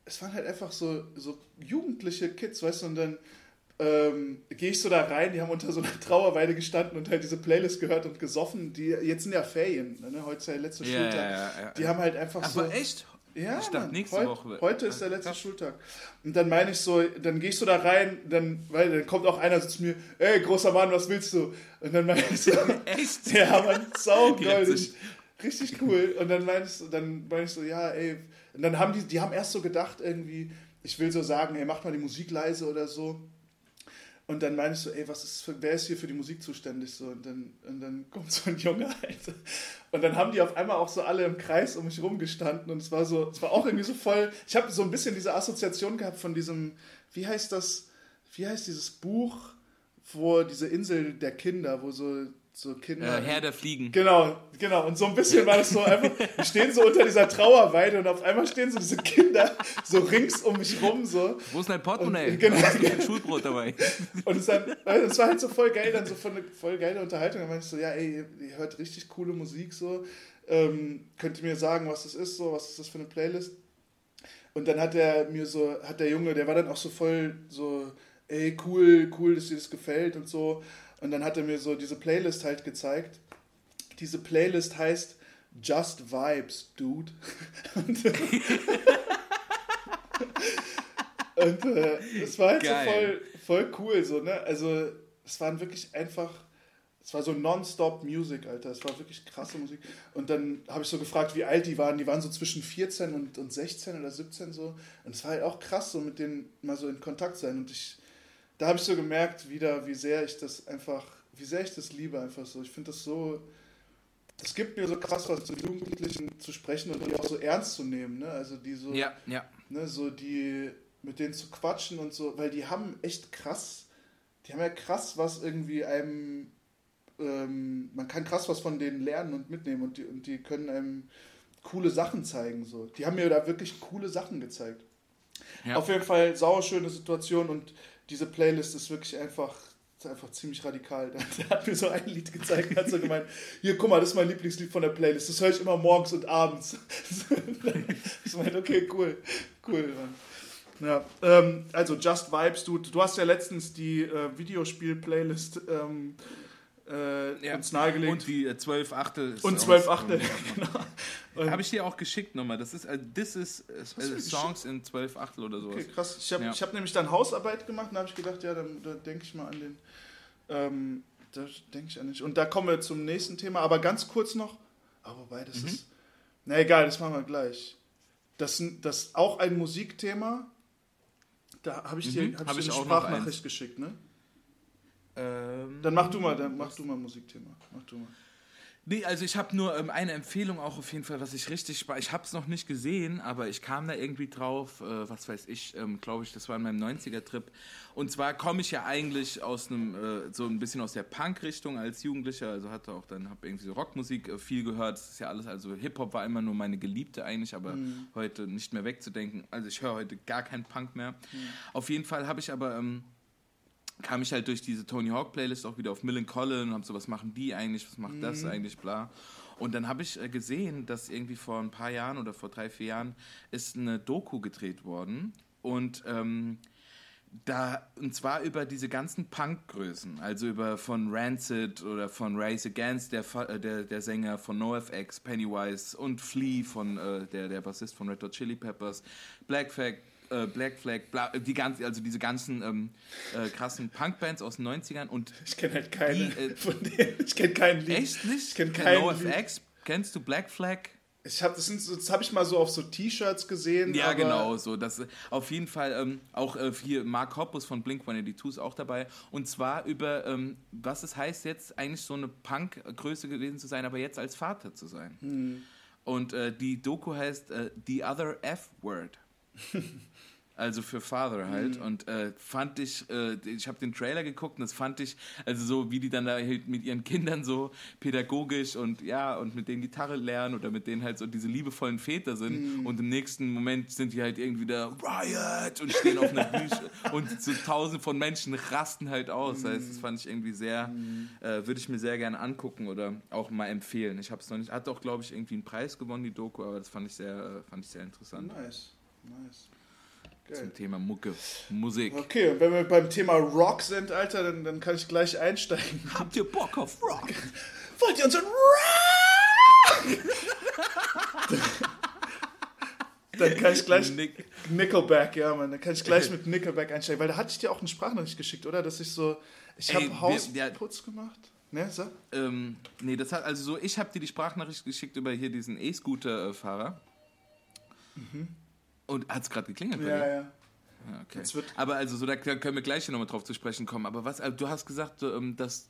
S3: es waren halt einfach so, so jugendliche Kids, weißt du, und dann ähm, gehe ich so da rein, die haben unter so einer Trauerweide gestanden und halt diese Playlist gehört und gesoffen. Die, jetzt sind ja Ferien, ne? heute ist ja der letzte
S4: Ja,
S3: Schultag.
S4: ja, ja, ja.
S3: Die haben halt einfach so.
S4: Aber echt?
S3: Ja,
S4: Ich dachte,
S3: Mann,
S4: nächste
S3: heut,
S4: Woche.
S3: Heute ist der
S4: Ah,
S3: letzte
S4: krass.
S3: Schultag. Und dann meine ich so, dann gehe ich so da rein, dann, weil dann kommt auch einer so zu mir, ey, großer Mann, was willst du? Und dann meine ich so,
S4: Echt?
S3: ja, Mann, saugoldig. Richtig cool. Und dann meine ich, so, dann meine ich so, ja, ey. Und dann haben die, die haben erst so gedacht, irgendwie, ich will so sagen, ey, mach mal die Musik leise oder so. Und dann meine ich so, ey, was ist für, wer ist hier für die Musik zuständig? So, und dann, und dann kommt so ein Junge halt. Und dann haben die auf einmal auch so alle im Kreis um mich rumgestanden und es war so, es war auch irgendwie so voll. Ich habe so ein bisschen diese Assoziation gehabt von diesem, wie heißt das, wie heißt dieses Buch, wo diese Insel der Kinder, wo so, so Kinder.
S4: Äh, Herr der Fliegen.
S3: Genau, genau. Und so ein bisschen war das so einfach, die stehen so unter dieser Trauerweide und auf einmal stehen so diese Kinder so rings um mich rum so.
S4: Wo ist dein Portemonnaie?
S3: Und- genau.
S4: Hast du kein Schulbrot dabei?
S3: Und es, dann, es war halt so voll geil, dann so voll, voll geile Unterhaltung. Dann meinte ich so, ja, ey, ihr, ihr hört richtig coole Musik so. Ähm, könnt ihr mir sagen, was das ist so, was ist das für eine Playlist? Und dann hat er mir so, hat der Junge, der war dann auch so voll so, ey, cool, cool, dass dir das gefällt und so. Und dann hat er mir so diese Playlist halt gezeigt. Diese Playlist heißt Just Vibes, Dude. Und, und äh, das war halt
S4: Geil.
S3: so voll, voll cool, so, ne? Also, es waren wirklich einfach, es war so nonstop Music, Alter. Es war wirklich krasse Musik. Und dann habe ich so gefragt, wie alt die waren. Die waren so zwischen 14 und, und 16 oder 17 so. Und es war halt auch krass, so mit denen mal so in Kontakt sein. Und ich, da habe ich so gemerkt, wieder, wie sehr ich das einfach, wie sehr ich das liebe, einfach so. Ich finde das so, es gibt mir so krass was zu Jugendlichen zu sprechen und die auch so ernst zu nehmen, ne? Also die so,
S4: Ja, ja.
S3: ne, so die mit denen zu quatschen und so, weil die haben echt krass, die haben ja krass was irgendwie einem, ähm, man kann krass was von denen lernen und mitnehmen und die, und die können einem coole Sachen zeigen, so. Die haben mir da wirklich coole Sachen gezeigt.
S4: Ja.
S3: Auf jeden Fall sauerschöne Situation und diese Playlist ist wirklich einfach, ist einfach ziemlich radikal. Der hat mir so ein Lied gezeigt und hat so gemeint, hier, guck mal, das ist mein Lieblingslied von der Playlist, das höre ich immer morgens und abends. ich meinte, okay, cool, cool, Mann. Ja, ähm, also Just Vibes, du, du hast ja letztens die äh, Videospiel-Playlist ähm, äh,
S4: Ja.
S3: uns nahegelegt.
S4: Und die äh, 12 Achtel. ist
S3: Und 12 Achtel, genau.
S4: Habe ich dir auch geschickt nochmal. Das ist, äh, this is äh,
S3: mir
S4: Songs in 12 Achtel oder sowas.
S3: Okay, krass. Ich habe
S4: Ja.
S3: hab nämlich dann Hausarbeit gemacht und da habe ich gedacht, ja, dann, da denke ich mal an den. Ähm, da denke ich an den. Und da kommen wir zum nächsten Thema, aber ganz kurz noch. Aber wobei, das
S4: Mhm.
S3: ist. Na egal, das machen wir gleich. Das, das ist auch ein Musikthema. Da habe ich dir,
S4: Mhm,
S3: hab
S4: hab
S3: ich dir eine Sprachnachricht geschickt, ne?
S4: Ähm,
S3: Dann mach du mal, dann mach du mal Musikthema. Mach du mal.
S4: Nee, also ich habe nur ähm, eine Empfehlung auch auf jeden Fall, was ich richtig spa Ich habe es noch nicht gesehen, aber ich kam da irgendwie drauf, äh, was weiß ich, ähm, glaube ich, das war in meinem 90er-Trip. Und zwar komme ich ja eigentlich aus einem, äh, so ein bisschen aus der Punk-Richtung als Jugendlicher, also hatte auch dann, habe irgendwie so Rockmusik äh, viel gehört. Das ist ja alles, also Hip-Hop war immer nur meine Geliebte eigentlich, aber heute nicht mehr wegzudenken. Also ich höre heute gar keinen Punk mehr. Auf jeden Fall habe ich aber... Ähm, kam ich halt durch diese Tony Hawk Playlist auch wieder auf Millen Collin und hab so, was machen die eigentlich, was macht das eigentlich, bla. Und dann habe ich äh, gesehen, dass irgendwie vor ein paar Jahren oder vor drei, vier Jahren ist eine Doku gedreht worden und ähm, da, und zwar über diese ganzen Punk-Größen, also über von Rancid oder von Race Against, der, äh, der, der Sänger von NoFX, Pennywise und Flea von äh, der, der Bassist von Red Hot Chili Peppers, Black Flag, äh, Black Flag, bla, die ganzen, also diese ganzen ähm, äh, krassen Punk-Bands aus den 90ern und
S3: Ich kenne halt keine
S4: Die, äh,
S3: von denen. Ich kenne keinen Lied.
S4: echt nicht?
S3: Ich kenne keinen
S4: NoFX, kennst du Black Flag?
S3: Ich hab, das das habe ich mal so auf so T-Shirts gesehen.
S4: Ja, genau, so. Das, auf jeden Fall ähm, auch äh, hier Mark Hoppus von Blink 182 ist auch dabei. Und zwar über, ähm, was es heißt, jetzt eigentlich so eine Punk-Größe gewesen zu sein, aber jetzt als Vater zu sein.
S3: Hm.
S4: Und äh, die Doku heißt äh, The Other F-Word. Also für Father halt. Und äh, fand ich, äh, ich habe den Trailer geguckt und das fand ich, also so wie die dann da halt mit ihren Kindern so pädagogisch und ja, und mit denen Gitarre lernen oder mit denen halt so diese liebevollen Väter sind. Und im nächsten Moment sind die halt irgendwie da Riot und stehen auf einer Bühne und so tausend von Menschen rasten halt aus. Das heißt, das fand ich irgendwie sehr, äh, würde ich mir sehr gerne angucken oder auch mal empfehlen. Ich habe es noch nicht, hat auch glaube ich irgendwie einen Preis gewonnen, die Doku, aber das fand ich sehr, äh, fand ich sehr interessant
S3: Nice, nice. Geil.
S4: zum Thema Mucke, Musik.
S3: Okay, und wenn wir beim Thema Rock sind, Alter, dann, dann kann ich gleich einsteigen.
S4: Habt ihr Bock auf Rock?
S3: Wollt ihr unseren Rock? dann kann ich gleich
S4: Nick.
S3: Nickelback, ja, Mann. Dann kann ich gleich mit Nickelback einsteigen, weil da hatte ich dir auch eine Sprachnachricht geschickt, oder? Dass ich so, ich habe Hausputz gemacht. Ne, so?
S4: Ähm, nee, das hat also so, ich habe dir die Sprachnachricht geschickt über hier diesen E-Scooter-Fahrer. Und hat's gerade geklingelt
S3: Ja, ja.
S4: Ja, okay.
S3: Jetzt wird-
S4: aber also, so, da können wir gleich nochmal drauf zu sprechen kommen. Aber was, also, du hast gesagt, ähm, dass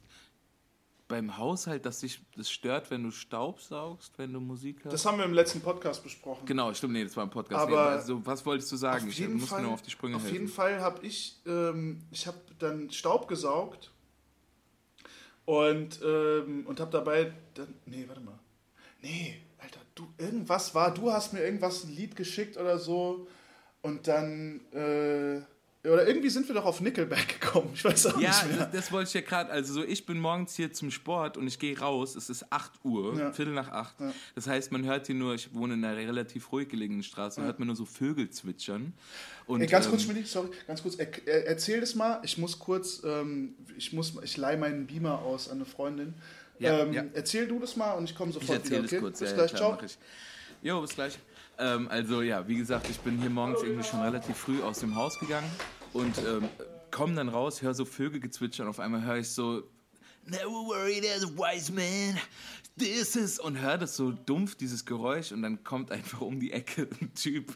S4: beim Haushalt, dass dich das stört, wenn du Staub saugst, wenn du Musik hörst?
S3: Das haben wir im letzten Podcast besprochen.
S4: genau, stimmt, nee, das war ein Podcast.
S3: Aber
S4: also, was wolltest du sagen?
S3: Auf
S4: ich
S3: jeden
S4: muss
S3: Fall,
S4: nur auf die Sprünge
S3: auf
S4: helfen.
S3: jeden Fall habe ich, ähm, ich habe dann Staub gesaugt und, ähm, und habe dabei, dann, nee, warte mal, nee, du, irgendwas war, du hast mir irgendwas, ein Lied geschickt oder so und dann, äh, oder irgendwie sind wir doch auf Nickelback gekommen, ich weiß auch
S4: Ja,
S3: nicht mehr.
S4: das, das wollte ich ja gerade. Also so, ich bin morgens hier zum Sport und ich gehe raus. Es ist 8 Uhr,
S3: Ja.
S4: Viertel nach 8.
S3: Ja.
S4: Das heißt, man hört hier nur, ich wohne in einer relativ ruhig gelegenen Straße, man hört man nur so Vögel zwitschern. Und,
S3: Ey, ganz
S4: ähm,
S3: kurz, Schmidt, sorry, ganz kurz, er, er, erzähl das mal. Ich muss kurz, ähm, ich muss, ich leih meinen Beamer aus an eine Freundin.
S4: Ja,
S3: ähm,
S4: ja.
S3: Erzähl du das mal und ich komme
S4: Ich
S3: sofort
S4: erzähle
S3: wieder.
S4: es
S3: Okay?
S4: kurz.
S3: Bis
S4: ja,
S3: gleich,
S4: klar,
S3: ciao.
S4: ich. Jo, bis gleich. Ähm, also ja, wie gesagt, ich bin hier morgens irgendwie schon relativ früh aus dem Haus gegangen und ähm, komme dann raus, höre so Vögel gezwitschern. Auf einmal höre ich so Never worry, there's a wise man. This is und höre das so dumpf dieses Geräusch und dann kommt einfach um die Ecke ein Typ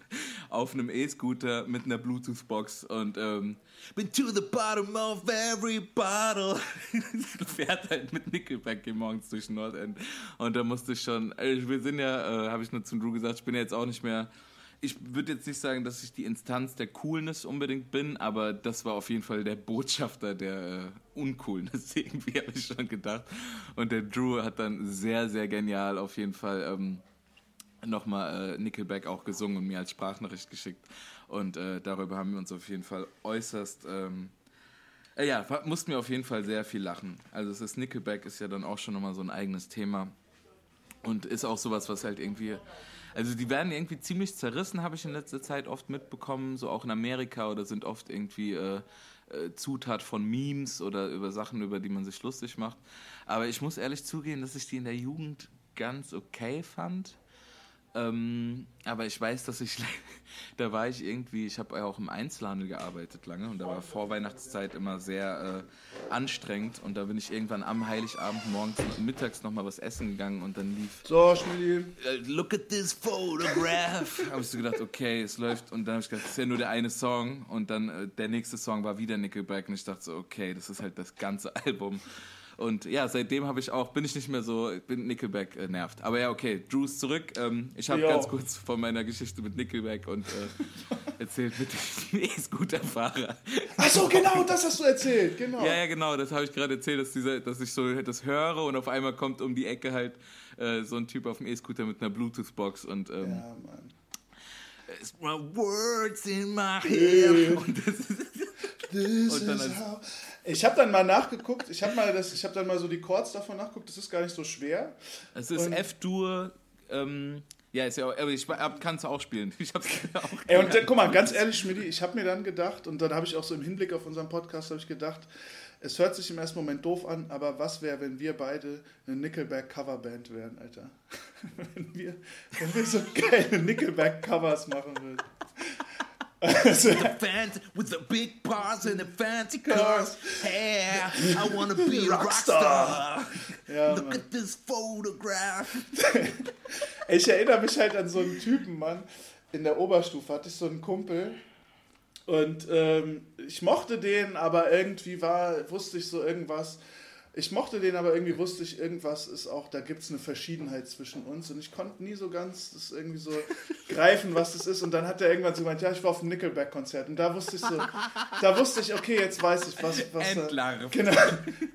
S4: auf einem E-Scooter mit einer Bluetooth-Box und ähm, been to the bottom of every bottle fährt halt mit Nickelback hier morgens durch Nordend und da musste ich schon also wir sind ja äh, habe ich nur zum Drew gesagt ich bin ja jetzt auch nicht mehr ich würde jetzt nicht sagen, dass ich die Instanz der Coolness unbedingt bin, aber das war auf jeden Fall der Botschafter der äh, Uncoolness, irgendwie habe ich schon gedacht. Und der Drew hat dann sehr, sehr genial auf jeden Fall ähm, nochmal äh, Nickelback auch gesungen und mir als Sprachnachricht geschickt. Und äh, darüber haben wir uns auf jeden Fall äußerst... Ähm, äh, ja, mussten wir auf jeden Fall sehr viel lachen. Also es ist Nickelback ist ja dann auch schon nochmal so ein eigenes Thema. Und ist auch sowas, was halt irgendwie. Also die werden irgendwie ziemlich zerrissen, habe ich in letzter Zeit oft mitbekommen, so auch in Amerika oder sind oft irgendwie äh, äh, Zutat von Memes oder über Sachen, über die man sich lustig macht. Aber ich muss ehrlich zugeben, dass ich die in der Jugend ganz okay fand. Ähm, aber ich weiß, dass ich, da war ich irgendwie, ich habe ja auch im Einzelhandel gearbeitet lange und da war Vorweihnachtszeit immer sehr äh, anstrengend und da bin ich irgendwann am Heiligabend morgens und mittags nochmal was essen gegangen und dann lief
S3: So, Schmidt.
S4: äh, Look at this photograph. habe ich so gedacht, okay, es läuft und dann habe ich gedacht, das ist ja nur der eine Song und dann äh, der nächste Song war wieder Nickelback und ich dachte so, okay, das ist halt das ganze Album. Und ja, seitdem habe ich auch, bin ich nicht mehr so, bin Nickelback äh, nervt. Aber ja, okay, Drew ist zurück. Ähm, ich habe ganz kurz von meiner Geschichte mit Nickelback und äh, erzählt mit diesem E-Scooter-Fahrer.
S3: Ach so, genau, das hast du erzählt, genau.
S4: Ja, ja, genau, das habe ich gerade erzählt, dass, dieser, dass ich so das höre und auf einmal kommt um die Ecke halt äh, so ein Typ auf dem E-Scooter mit einer Bluetooth-Box und ähm,
S3: Ja, Mann.
S4: It's my words in my head. Und das ist, Als-
S3: Ich habe dann mal nachgeguckt, ich habe mal das, ich habe dann mal so die Chords davon nachgeguckt, das ist gar nicht so schwer.
S4: es ist F-Dur. Ähm, ja, ist ja auch, aber ich kann es auch spielen. Ich hab's auch
S3: Ey, und dann, guck mal, ganz ehrlich, Schmidt, ich habe mir dann gedacht, und dann habe ich auch so im Hinblick auf unseren Podcast, habe ich gedacht, es hört sich im ersten Moment doof an, aber was wäre, wenn wir beide eine Nickelback-Coverband wären, Alter? wenn, wir, wenn wir so geile Nickelback-Covers machen würden. Also,
S4: Fans with the big bars and the fancy cars. Hey, I wanna be a
S3: rockstar. ja,
S4: Look
S3: Mann.
S4: at this photograph.
S3: Ich erinnere mich halt an so einen Typen, Mann. In der Oberstufe hatte ich so einen Kumpel. Und ähm, ich mochte den, aber irgendwie war, wusste ich so irgendwas. Ich mochte den, aber irgendwie wusste ich, irgendwas ist auch, da gibt es eine Verschiedenheit zwischen uns. Und ich konnte nie so ganz das irgendwie so greifen, was das ist. Und dann hat er irgendwann so gemeint, ja, ich war auf einem Nickelback-Konzert. Und da wusste ich so, da wusste ich, okay, jetzt weiß ich, was. was
S4: Endlarv.
S3: Genau.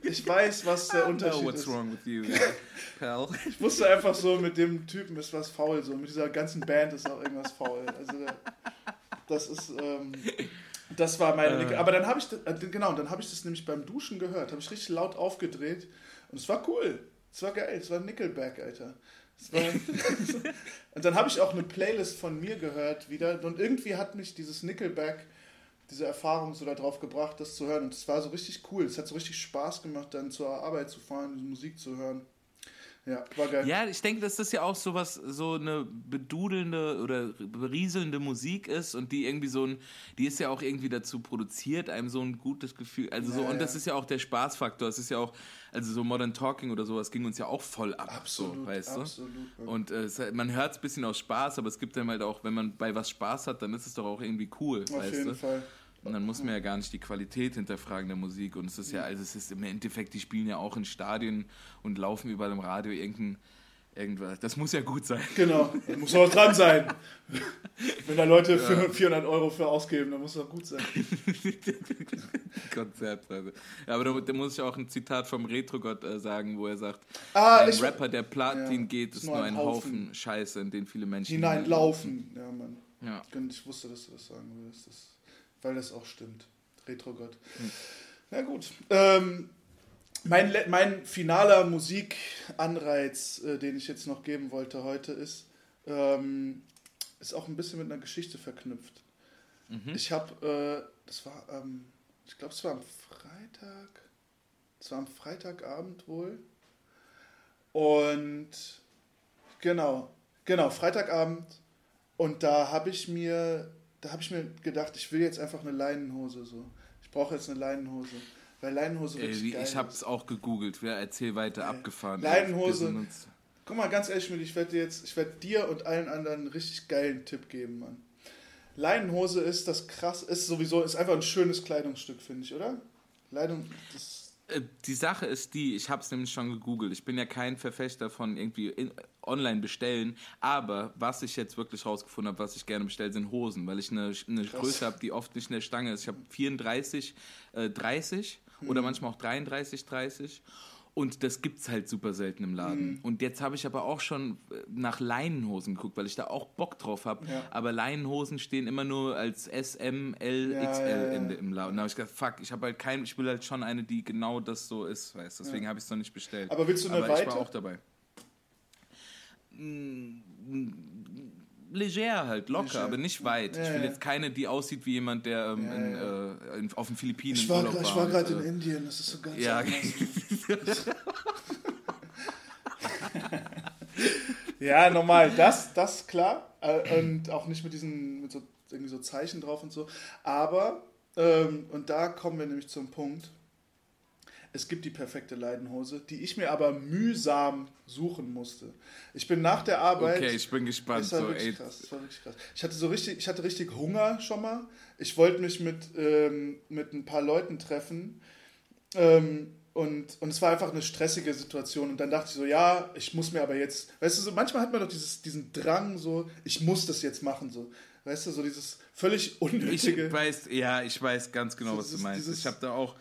S3: Ich weiß, was der Unterschied
S4: what's
S3: ist.
S4: wrong with you, pal.
S3: Ich wusste einfach so, mit dem Typen ist was faul, so mit dieser ganzen Band ist auch irgendwas faul. Also das ist, ähm, das war meine Nickel. Aber dann habe ich, das- äh, genau, dann habe ich das nämlich beim Duschen gehört, habe ich richtig laut aufgedreht und es war cool, es war geil, es war Nickelback, Alter. War, und dann habe ich auch eine Playlist von mir gehört wieder und irgendwie hat mich dieses Nickelback diese Erfahrung so darauf gebracht, das zu hören. Und es war so richtig cool. Es hat so richtig Spaß gemacht, dann zur Arbeit zu fahren, diese Musik zu hören. Ja, war geil.
S4: Ja, ich denke, dass das ja auch so was, so eine bedudelnde oder berieselnde Musik ist und die irgendwie so ein, die ist ja auch irgendwie dazu produziert, einem so ein gutes Gefühl, also so,
S3: Ja,
S4: und das
S3: ja.
S4: ist ja auch der Spaßfaktor, es ist ja auch, also so Modern Talking oder sowas ging uns ja auch voll ab,
S3: Absolut,
S4: so, weißt
S3: absolut,
S4: du? Und äh, man hört es ein bisschen aus Spaß, aber es gibt dann halt auch, wenn man bei was Spaß hat, dann ist es doch auch irgendwie cool,
S3: Auf
S4: weißt
S3: jeden
S4: du?
S3: Fall.
S4: Und dann muss man ja gar nicht die Qualität hinterfragen der Musik. Und es ist ja, also es ist im Endeffekt, die spielen ja auch in Stadien und laufen überall im Radio irgendein, irgendwas. Das muss ja gut sein.
S3: Genau, da muss auch dran sein. Wenn da Leute für 400 Euro für ausgeben, dann muss es auch gut sein.
S4: Konzertpreise. Ja, aber da, da muss ich auch ein Zitat vom Retrogott äh, sagen, wo er sagt,
S3: Ah,
S4: ein
S3: ich-
S4: Rapper, der Platin
S3: Ja,
S4: geht, ist nur ein Haufen, Scheiße, in den viele Menschen
S3: Hineinlaufen. Ja, Mann.
S4: Ja.
S3: Ich wusste, dass du das sagen würdest. Das, weil das auch stimmt. Retrogott.
S4: Hm.
S3: Na gut. Ähm, mein, mein finaler Musikanreiz, äh, den ich jetzt noch geben wollte heute, ist, ähm, ist auch ein bisschen mit einer Geschichte verknüpft.
S4: Mhm.
S3: Ich habe, äh, das war am, ich glaube, es war am Freitag, es war am Freitagabend wohl. Und genau, genau, Freitagabend. Und da habe ich mir, da habe ich mir gedacht, ich will jetzt einfach eine Leinenhose so. Ich brauche jetzt eine Leinenhose, weil Leinenhose
S4: Ey,
S3: wirklich geil
S4: ich
S3: ist.
S4: hab's auch gegoogelt. Ja, erzähl weiter, abgefahren.
S3: Leinenhose. Guck mal, ganz ehrlich, ich werde dir jetzt, ich werde dir und allen anderen einen richtig geilen Tipp geben, Mann. Leinenhose ist das krass, ist sowieso, ist einfach ein schönes Kleidungsstück, finde ich, oder? Leidung,
S4: Äh, Die Sache ist die, ich habe es nämlich schon gegoogelt. Ich bin ja kein Verfechter von irgendwie online bestellen, aber was ich jetzt wirklich rausgefunden habe, was ich gerne bestelle, sind Hosen, weil ich eine, eine Größe habe, die oft nicht in der Stange ist. Ich habe 34, äh, 30 oder
S3: Mhm.
S4: manchmal auch 33, 30. Und das gibt's halt super selten im
S3: Mhm.
S4: Laden. Und jetzt habe ich aber auch schon äh, nach Leinenhosen geguckt, weil ich da auch Bock drauf habe.
S3: Ja.
S4: Aber Leinenhosen stehen immer nur als S, M, L,
S3: Ja,
S4: XL
S3: ja,
S4: im Laden. Und da habe ich gedacht, fuck, ich habe halt kein, ich will halt schon eine, die genau das so ist, weißt du. Deswegen habe ich es noch nicht bestellt.
S3: Aber willst du eine
S4: Aber ich
S3: Weite?
S4: war auch dabei. Mm, Leger halt, locker,
S3: Leger.
S4: aber nicht weit.
S3: Ja,
S4: ich will jetzt keine, die aussieht wie jemand, der ähm,
S3: Ja,
S4: in,
S3: ja.
S4: Äh, in, auf den Philippinen
S3: ich war,
S4: Urlaub
S3: ich war gerade
S4: äh,
S3: in Indien, das ist so ganz
S4: Ja.
S3: Ja, normal, das, das klar. Äh, Und auch nicht mit diesen, mit so, irgendwie so Zeichen drauf und so. Aber, ähm, und da kommen wir nämlich zum Punkt. Es gibt die perfekte Leidenhose, die ich mir aber mühsam suchen musste. Ich bin nach der Arbeit.
S4: Okay, ich bin gespannt.
S3: Das war
S4: So,
S3: wirklich
S4: ey,
S3: krass. Das war wirklich krass. Ich hatte so richtig, ich hatte richtig Hunger schon mal. Ich wollte mich mit, ähm, mit ein paar Leuten treffen. Ähm, und, und es war einfach eine stressige Situation. Und dann dachte ich so, ja, ich muss mir aber jetzt, weißt du, so manchmal hat man doch dieses, diesen Drang, so, ich muss das jetzt machen, so. Weißt du, so dieses völlig
S4: Ich
S3: unnötige.
S4: weiß, ja, ich weiß ganz genau,
S3: So
S4: was du
S3: dieses-
S4: meinst.
S3: dieses-
S4: ich habe da auch.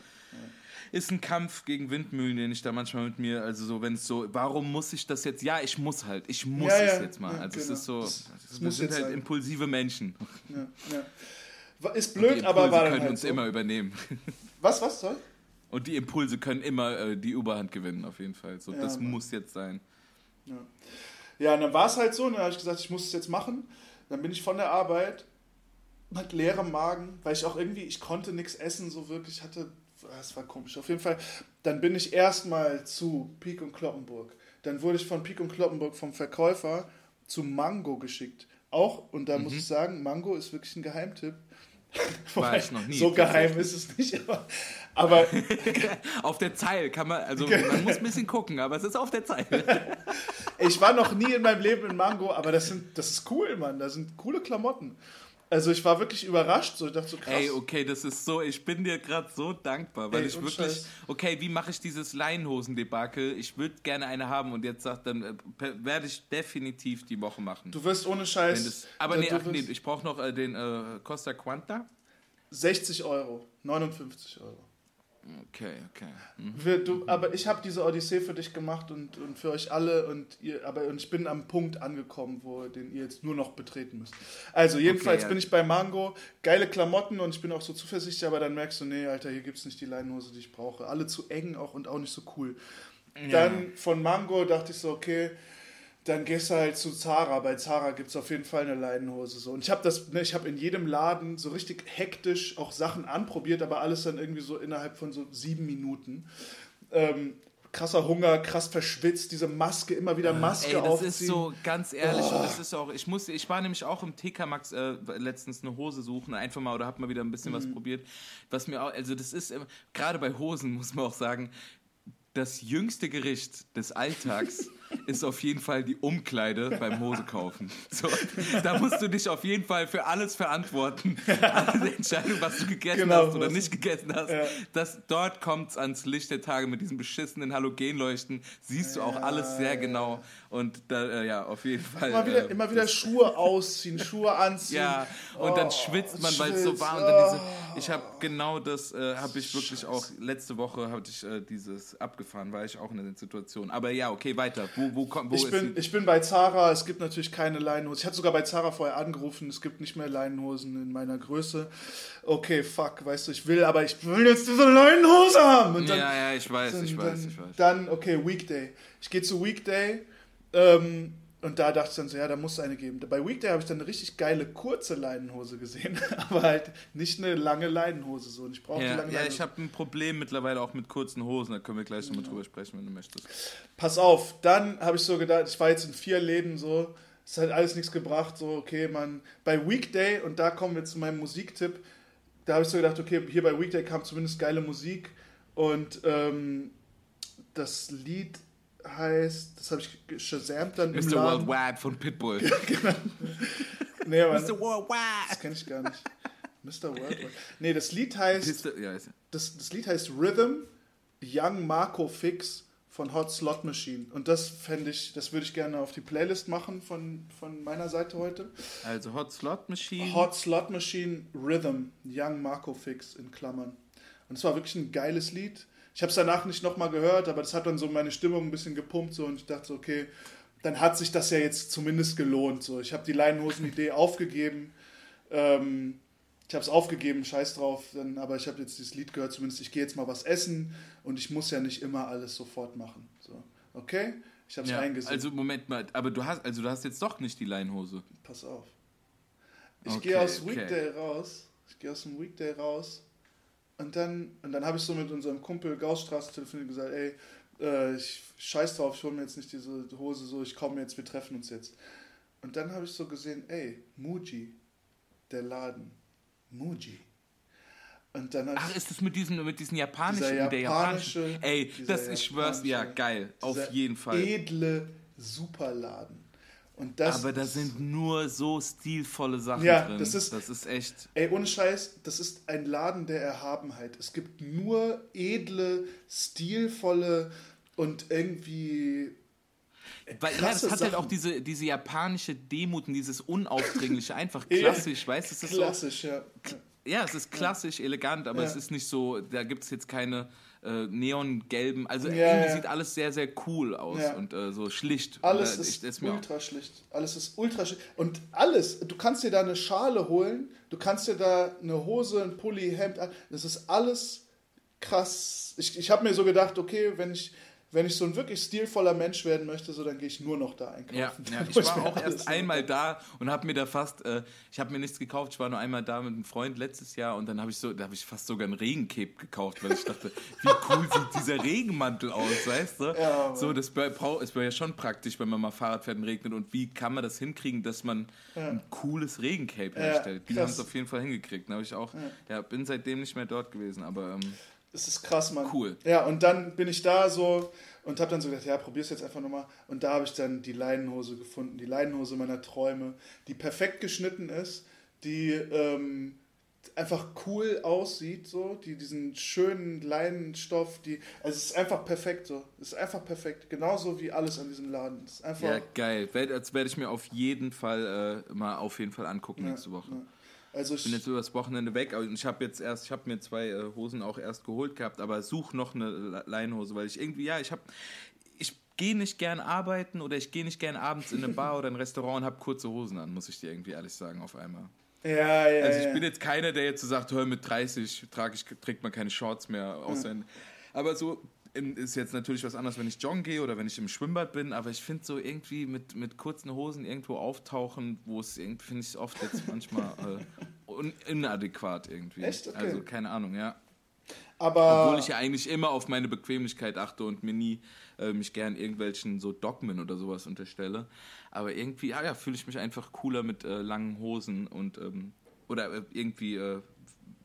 S4: Ist ein Kampf gegen Windmühlen, den ich da manchmal mit mir, also so, wenn es so, warum muss ich das jetzt? Ja, ich muss halt, ich muss
S3: Ja,
S4: es
S3: ja,
S4: jetzt mal. also es
S3: genau.
S4: ist so,
S3: Das- das
S4: wir
S3: muss
S4: sind halt
S3: sein.
S4: impulsive Menschen.
S3: Ja, ja. Ist blöd, aber war
S4: können
S3: halt
S4: uns
S3: so.
S4: immer übernehmen.
S3: Was, was soll?
S4: Und die Impulse können immer äh, die Überhand gewinnen, auf jeden Fall. So, das
S3: Mann.
S4: muss jetzt sein.
S3: Ja, ja und dann war es halt so, und dann habe ich gesagt, ich muss es jetzt machen. Dann bin ich von der Arbeit mit leerem Magen, weil ich auch irgendwie, ich konnte nichts essen, so wirklich, ich hatte, ah, es war komisch. Auf jeden Fall, dann bin ich erstmal zu Pik und Kloppenburg. Dann wurde ich von Pik und Kloppenburg vom Verkäufer zu Mango geschickt. Auch, und da muss ich sagen, Mango ist wirklich ein Geheimtipp.
S4: War ich noch nie,
S3: So geheim ist es nicht, aber, aber
S4: Auf der Zeile kann man, also man muss ein bisschen gucken, aber es ist auf der Zeile.
S3: Ich war noch nie in meinem Leben in Mango, aber das, sind, das ist cool, Mann. Das sind coole Klamotten. Also ich war wirklich überrascht. So, ich dachte so krass.
S4: Ey, okay, das ist so, ich bin dir gerade so dankbar, weil
S3: Ey,
S4: ich wirklich,
S3: Scheiß.
S4: okay, wie mache ich dieses Leinenhosen-Debakel? Ich würde gerne eine haben und jetzt sagt, dann äh, werde ich definitiv die Woche machen.
S3: Du wirst ohne Scheiß.
S4: das, aber
S3: du
S4: nee, ach nee, ich brauche noch äh, den äh, Costa Quanta.
S3: 60 Euro, 59 Euro.
S4: Okay, okay. Mhm.
S3: Wir, du, aber ich habe diese Odyssee für dich gemacht und, und für euch alle und ihr, aber und ich bin am Punkt angekommen, wo den ihr jetzt nur noch betreten müsst. Also jedenfalls
S4: Okay, ja.
S3: bin ich bei Mango, geile Klamotten und ich bin auch so zuversichtlich, aber dann merkst du, nee, Alter, hier gibt's nicht die Leinenhose, die ich brauche. Alle zu eng auch und auch nicht so cool. Dann von Mango dachte ich so, okay, dann gehst du halt zu Zara. Bei Zara gibt es auf jeden Fall eine Leinenhose. So. Und ich habe das, ne, ich habe in jedem Laden so richtig hektisch auch Sachen anprobiert, aber alles dann irgendwie so innerhalb von so sieben Minuten. Ähm, krasser Hunger, krass verschwitzt, diese Maske, immer wieder Maske
S4: Ey, das
S3: aufziehen.
S4: ist so ganz ehrlich und das ist auch, ich muss, ich war nämlich auch im TK Max äh, letztens eine Hose suchen, einfach mal oder hab mal wieder ein bisschen
S3: Mhm.
S4: was probiert. Was mir auch, also das ist, immer- gerade bei Hosen muss man auch sagen, das jüngste Gericht des Alltags ist auf jeden Fall die Umkleide beim Hose kaufen. So, da musst du dich auf jeden Fall für alles verantworten. Alle Entscheidungen, was du gegessen
S3: Genau,
S4: hast oder nicht gegessen hast.
S3: Ja.
S4: Das, dort kommt es ans Licht der Tage mit diesen beschissenen Halogenleuchten. Siehst du auch alles sehr genau. Und da, äh, ja, auf jeden Fall.
S3: Immer wieder,
S4: äh,
S3: immer wieder Schuhe ausziehen, Schuhe anziehen.
S4: ja, und dann
S3: Oh,
S4: schwitzt man, weil es so
S3: schwitzt,
S4: war. Und dann diese,
S3: oh.
S4: ich habe genau das, äh, habe ich wirklich auch, letzte Woche hatte ich äh, dieses abgefahren, war ich auch in der Situation. Aber ja, okay, weiter. Wo, wo, kommt, wo
S3: Ich
S4: ist
S3: bin, ich bin bei Zara, es gibt natürlich keine Leinenhosen. Ich hatte sogar bei Zara vorher angerufen, es gibt nicht mehr Leinenhosen in meiner Größe. Okay, fuck, weißt du, ich will, aber ich will jetzt diese Leinenhose haben. Dann,
S4: ja, ja, ich weiß,
S3: dann,
S4: ich weiß, ich weiß.
S3: Dann, okay, Weekday. Ich gehe zu Weekday ähm, und da dachte ich dann so, ja, da muss es eine geben. Bei Weekday habe ich dann eine richtig geile kurze Leinenhose gesehen, aber halt nicht eine lange Leinenhose so. Und ich brauche
S4: Ja,
S3: lange
S4: ja, ich habe ein Problem mittlerweile auch mit kurzen Hosen. Da können wir gleich nochmal drüber sprechen, wenn du möchtest.
S3: Pass auf, dann habe ich so gedacht, ich war jetzt in vier Läden so, es hat alles nichts gebracht, so, okay, man, bei Weekday, und da kommen wir zu meinem Musiktipp, da habe ich so gedacht, okay, hier bei Weekday kam zumindest geile Musik und ähm, das Lied heißt, das habe ich geshazamt dann im
S4: Mr.
S3: Laden.
S4: Worldwide von Pitbull.
S3: Nee, aber
S4: Mr. Worldwide.
S3: das kenne ich gar nicht. Mr. Worldwide. Nee, das Lied heißt, das, das Lied heißt Rhythm Young Marco Fix von Hot Slot Machine. Und das fände ich, das würde ich gerne auf die Playlist machen von, von meiner Seite heute.
S4: also Hot Slot Machine.
S3: Hot Slot Machine Rhythm Young Marco Fix in Klammern. Und es war wirklich ein geiles Lied. Ich habe es danach nicht nochmal gehört, aber das hat dann so meine Stimmung ein bisschen gepumpt so und ich dachte so, okay, dann hat sich das ja jetzt zumindest gelohnt. So, ich habe die Leinenhosen-Idee aufgegeben. Ähm, ich habe es aufgegeben, scheiß drauf, dann, aber ich habe jetzt dieses Lied gehört, zumindest ich gehe jetzt mal was essen und ich muss ja nicht immer alles sofort machen. So, okay? Ich habe es
S4: Ja,
S3: eingesehen.
S4: also Moment mal, aber du hast, also du hast jetzt doch nicht die Leinhose.
S3: Pass auf. Ich
S4: Okay,
S3: gehe aus
S4: okay.
S3: Weekday raus. Ich gehe aus dem Weekday raus. Und dann, und dann habe ich so mit unserem Kumpel Gaussstraße telefoniert und gesagt, ey, äh, ich scheiß drauf, ich hole mir jetzt nicht diese Hose so, ich komme jetzt, wir treffen uns jetzt. Und dann habe ich so gesehen, ey, Muji, der Laden. Muji. Und dann
S4: Ach, ist das mit diesen, mit diesen japanischen,
S3: Dieser
S4: der
S3: japanische-
S4: japanischen? Ey, das, ich schwör's, ja, geil. Auf jeden Fall.
S3: edle Superladen. Das,
S4: Aber da sind nur so stilvolle Sachen
S3: Ja,
S4: drin.
S3: das ist-
S4: das ist echt.
S3: Ey, ohne Scheiß, das ist ein Laden der Erhabenheit. Es gibt nur edle, stilvolle und irgendwie.
S4: Weil, ja, das hat halt
S3: Sachen.
S4: auch diese, diese japanische Demut und dieses Unaufdringliche, einfach klassisch, weißt du? Ist so,
S3: Klassisch, ja.
S4: ja, es ist klassisch, elegant, aber
S3: Ja.
S4: es ist nicht so, da gibt es jetzt keine äh, neongelben, also
S3: Ja,
S4: irgendwie
S3: ja.
S4: sieht alles sehr, sehr cool aus
S3: Ja.
S4: und äh, so schlicht.
S3: Alles
S4: äh,
S3: ist,
S4: ist mir auch-
S3: ultra schlicht. Alles ist ultra schlicht. Und alles, du kannst dir da eine Schale holen, du kannst dir da eine Hose, ein Pulli, Hemd, das ist alles krass. Ich, ich habe mir so gedacht, okay, wenn ich, wenn ich so ein wirklich stilvoller Mensch werden möchte, so dann gehe ich nur noch da einkaufen.
S4: Ja, ja, ich war auch erst einmal da und habe mir da fast, äh, ich habe mir nichts gekauft, ich war nur einmal da mit einem Freund letztes Jahr und dann habe ich so, da habe ich fast sogar einen Regencape gekauft, weil ich dachte, wie cool sieht dieser Regenmantel aus, weißt du?
S3: Ja,
S4: so, das wäre wär ja schon praktisch, wenn man mal Fahrrad fährt und regnet und wie kann man das hinkriegen, dass man ein cooles Regencape
S3: Ja,
S4: herstellt? Die haben es auf jeden Fall hingekriegt, da habe ich auch, ja. bin seitdem nicht mehr dort gewesen, aber ähm,
S3: Das ist krass, Mann.
S4: Cool.
S3: Ja, und dann bin ich da so und habe dann so gedacht, ja, probier's jetzt einfach nochmal. Und da habe ich dann die Leinenhose gefunden, die Leinenhose meiner Träume, die perfekt geschnitten ist, die ähm, einfach cool aussieht, so, die diesen schönen Leinenstoff, die, also es ist einfach perfekt so, es ist einfach perfekt, genauso wie alles an diesem Laden. Es ist einfach,
S4: ja, geil. Das werde ich mir auf jeden Fall äh, mal auf jeden Fall angucken nächste Woche.
S3: ja. Also
S4: Ich bin jetzt übers Wochenende weg und ich habe jetzt erst, ich habe mir zwei äh, Hosen auch erst geholt gehabt, aber such noch eine Le- Leinenhose, weil ich irgendwie, ja, ich habe, ich gehe nicht gern arbeiten oder ich gehe nicht gern abends in eine Bar oder ein Restaurant und habe kurze Hosen an, muss ich dir irgendwie ehrlich sagen, auf einmal.
S3: ja, ja,
S4: Also ich
S3: ja.
S4: bin jetzt keiner, der jetzt so sagt, hör, mit 30 trage ich, trägt man keine Shorts mehr, außer in, aber so ist jetzt natürlich was anderes, wenn ich joggen gehe oder wenn ich im Schwimmbad bin, aber ich finde so irgendwie mit, mit kurzen Hosen irgendwo auftauchen, wo es irgendwie, finde ich oft jetzt manchmal äh, inadäquat irgendwie.
S3: Echt? Okay.
S4: Also keine Ahnung, ja.
S3: Aber
S4: Obwohl ich ja eigentlich immer auf meine Bequemlichkeit achte und mir nie äh, mich gern irgendwelchen so Dogmen oder sowas unterstelle. Aber irgendwie, ja, ja fühle ich mich einfach cooler mit äh, langen Hosen und ähm, oder äh, irgendwie, äh,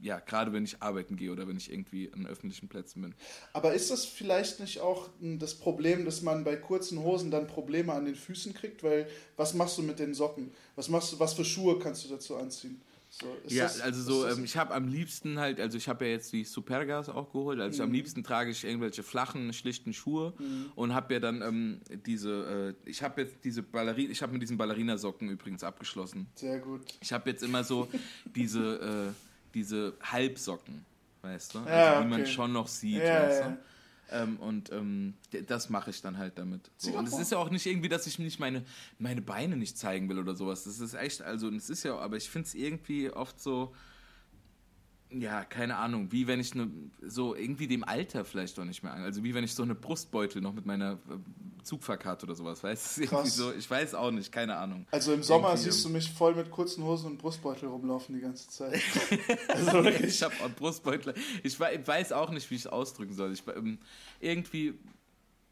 S4: ja, gerade wenn ich arbeiten gehe oder wenn ich irgendwie an öffentlichen Plätzen bin.
S3: Aber ist das vielleicht nicht auch m, das Problem, dass man bei kurzen Hosen dann Probleme an den Füßen kriegt? Weil was machst du mit den Socken? Was machst du, was für Schuhe kannst du dazu anziehen? So,
S4: Ja,
S3: das-
S4: also so, ähm, ich habe am liebsten halt, also ich habe ja jetzt die Supergas auch geholt, also
S3: Mhm.
S4: am liebsten trage ich irgendwelche flachen, schlichten Schuhe und habe ja dann ähm, diese, äh, ich habe jetzt diese Ballerina, ich habe mit diesen Ballerinasocken übrigens abgeschlossen.
S3: sehr gut.
S4: Ich habe jetzt immer so diese, äh, diese Halbsocken, weißt du, also,
S3: Ja,
S4: die man
S3: okay.
S4: schon noch sieht,
S3: Ja,
S4: weißt du. Ähm, und ähm, das mache ich dann halt damit. So. Und es ist ja auch nicht irgendwie, dass ich nicht meine, meine Beine nicht zeigen will oder sowas. Das ist echt, also es ist ja, aber ich finde es irgendwie oft so, ja, keine Ahnung, wie wenn ich ne, so irgendwie dem Alter vielleicht doch nicht mehr an. Also wie wenn ich so eine Brustbeutel noch mit meiner äh, Zugfahrkarte oder sowas, weißt du? So, ich weiß auch nicht, keine Ahnung.
S3: Also im Sommer
S4: Irgendwie,
S3: siehst du
S4: ähm,
S3: mich voll mit kurzen Hosen und Brustbeutel rumlaufen die ganze Zeit. also wirklich.
S4: Ich habe auch Brustbeutel. Ich wei- weiß auch nicht, wie ich es ausdrücken soll. Ich, ähm, irgendwie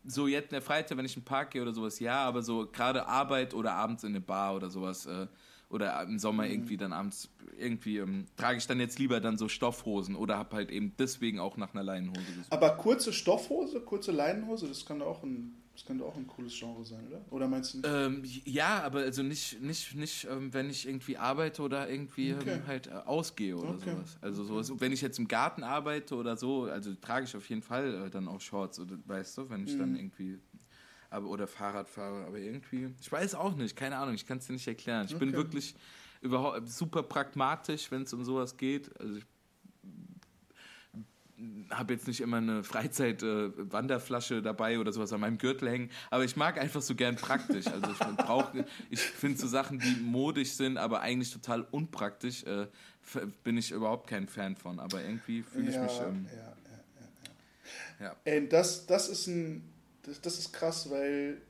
S4: so jetzt in der Freizeit, wenn ich in den Park gehe oder sowas, ja, aber so gerade Arbeit oder abends in eine Bar oder sowas äh, oder im
S3: Mhm.
S4: Sommer irgendwie dann abends irgendwie ähm, trage ich dann jetzt lieber dann so Stoffhosen oder habe halt eben deswegen auch nach einer Leinenhose gesucht.
S3: Aber kurze Stoffhose, kurze Leinenhose, das kann auch ein, das könnte auch ein cooles Genre sein, oder? Oder meinst du nicht?
S4: Ähm, ja, aber also nicht, nicht, nicht ähm, wenn ich irgendwie arbeite oder irgendwie
S3: Okay.
S4: ähm, halt äh, ausgehe oder
S3: Okay.
S4: sowas. Also sowas, wenn ich jetzt im Garten arbeite oder so, also trage ich auf jeden Fall äh, dann auch Shorts, oder, weißt du, wenn ich
S3: Mhm.
S4: dann irgendwie aber, oder Fahrrad fahre, aber irgendwie, ich weiß auch nicht, keine Ahnung, ich kann es dir nicht erklären. Ich bin
S3: Okay.
S4: wirklich überhaupt super pragmatisch, wenn es um sowas geht. Also ich habe jetzt nicht immer eine Freizeit-Wanderflasche dabei oder sowas an meinem Gürtel hängen, aber ich mag einfach so gern praktisch. Also ich brauche, ich finde so Sachen, die modisch sind, aber eigentlich total unpraktisch, äh, bin ich überhaupt kein Fan von. Aber irgendwie fühle ich
S3: ja,
S4: mich. Ähm,
S3: ja, ja, ja,
S4: ja.
S3: Ey, das, das ist ein, das, das ist krass, weil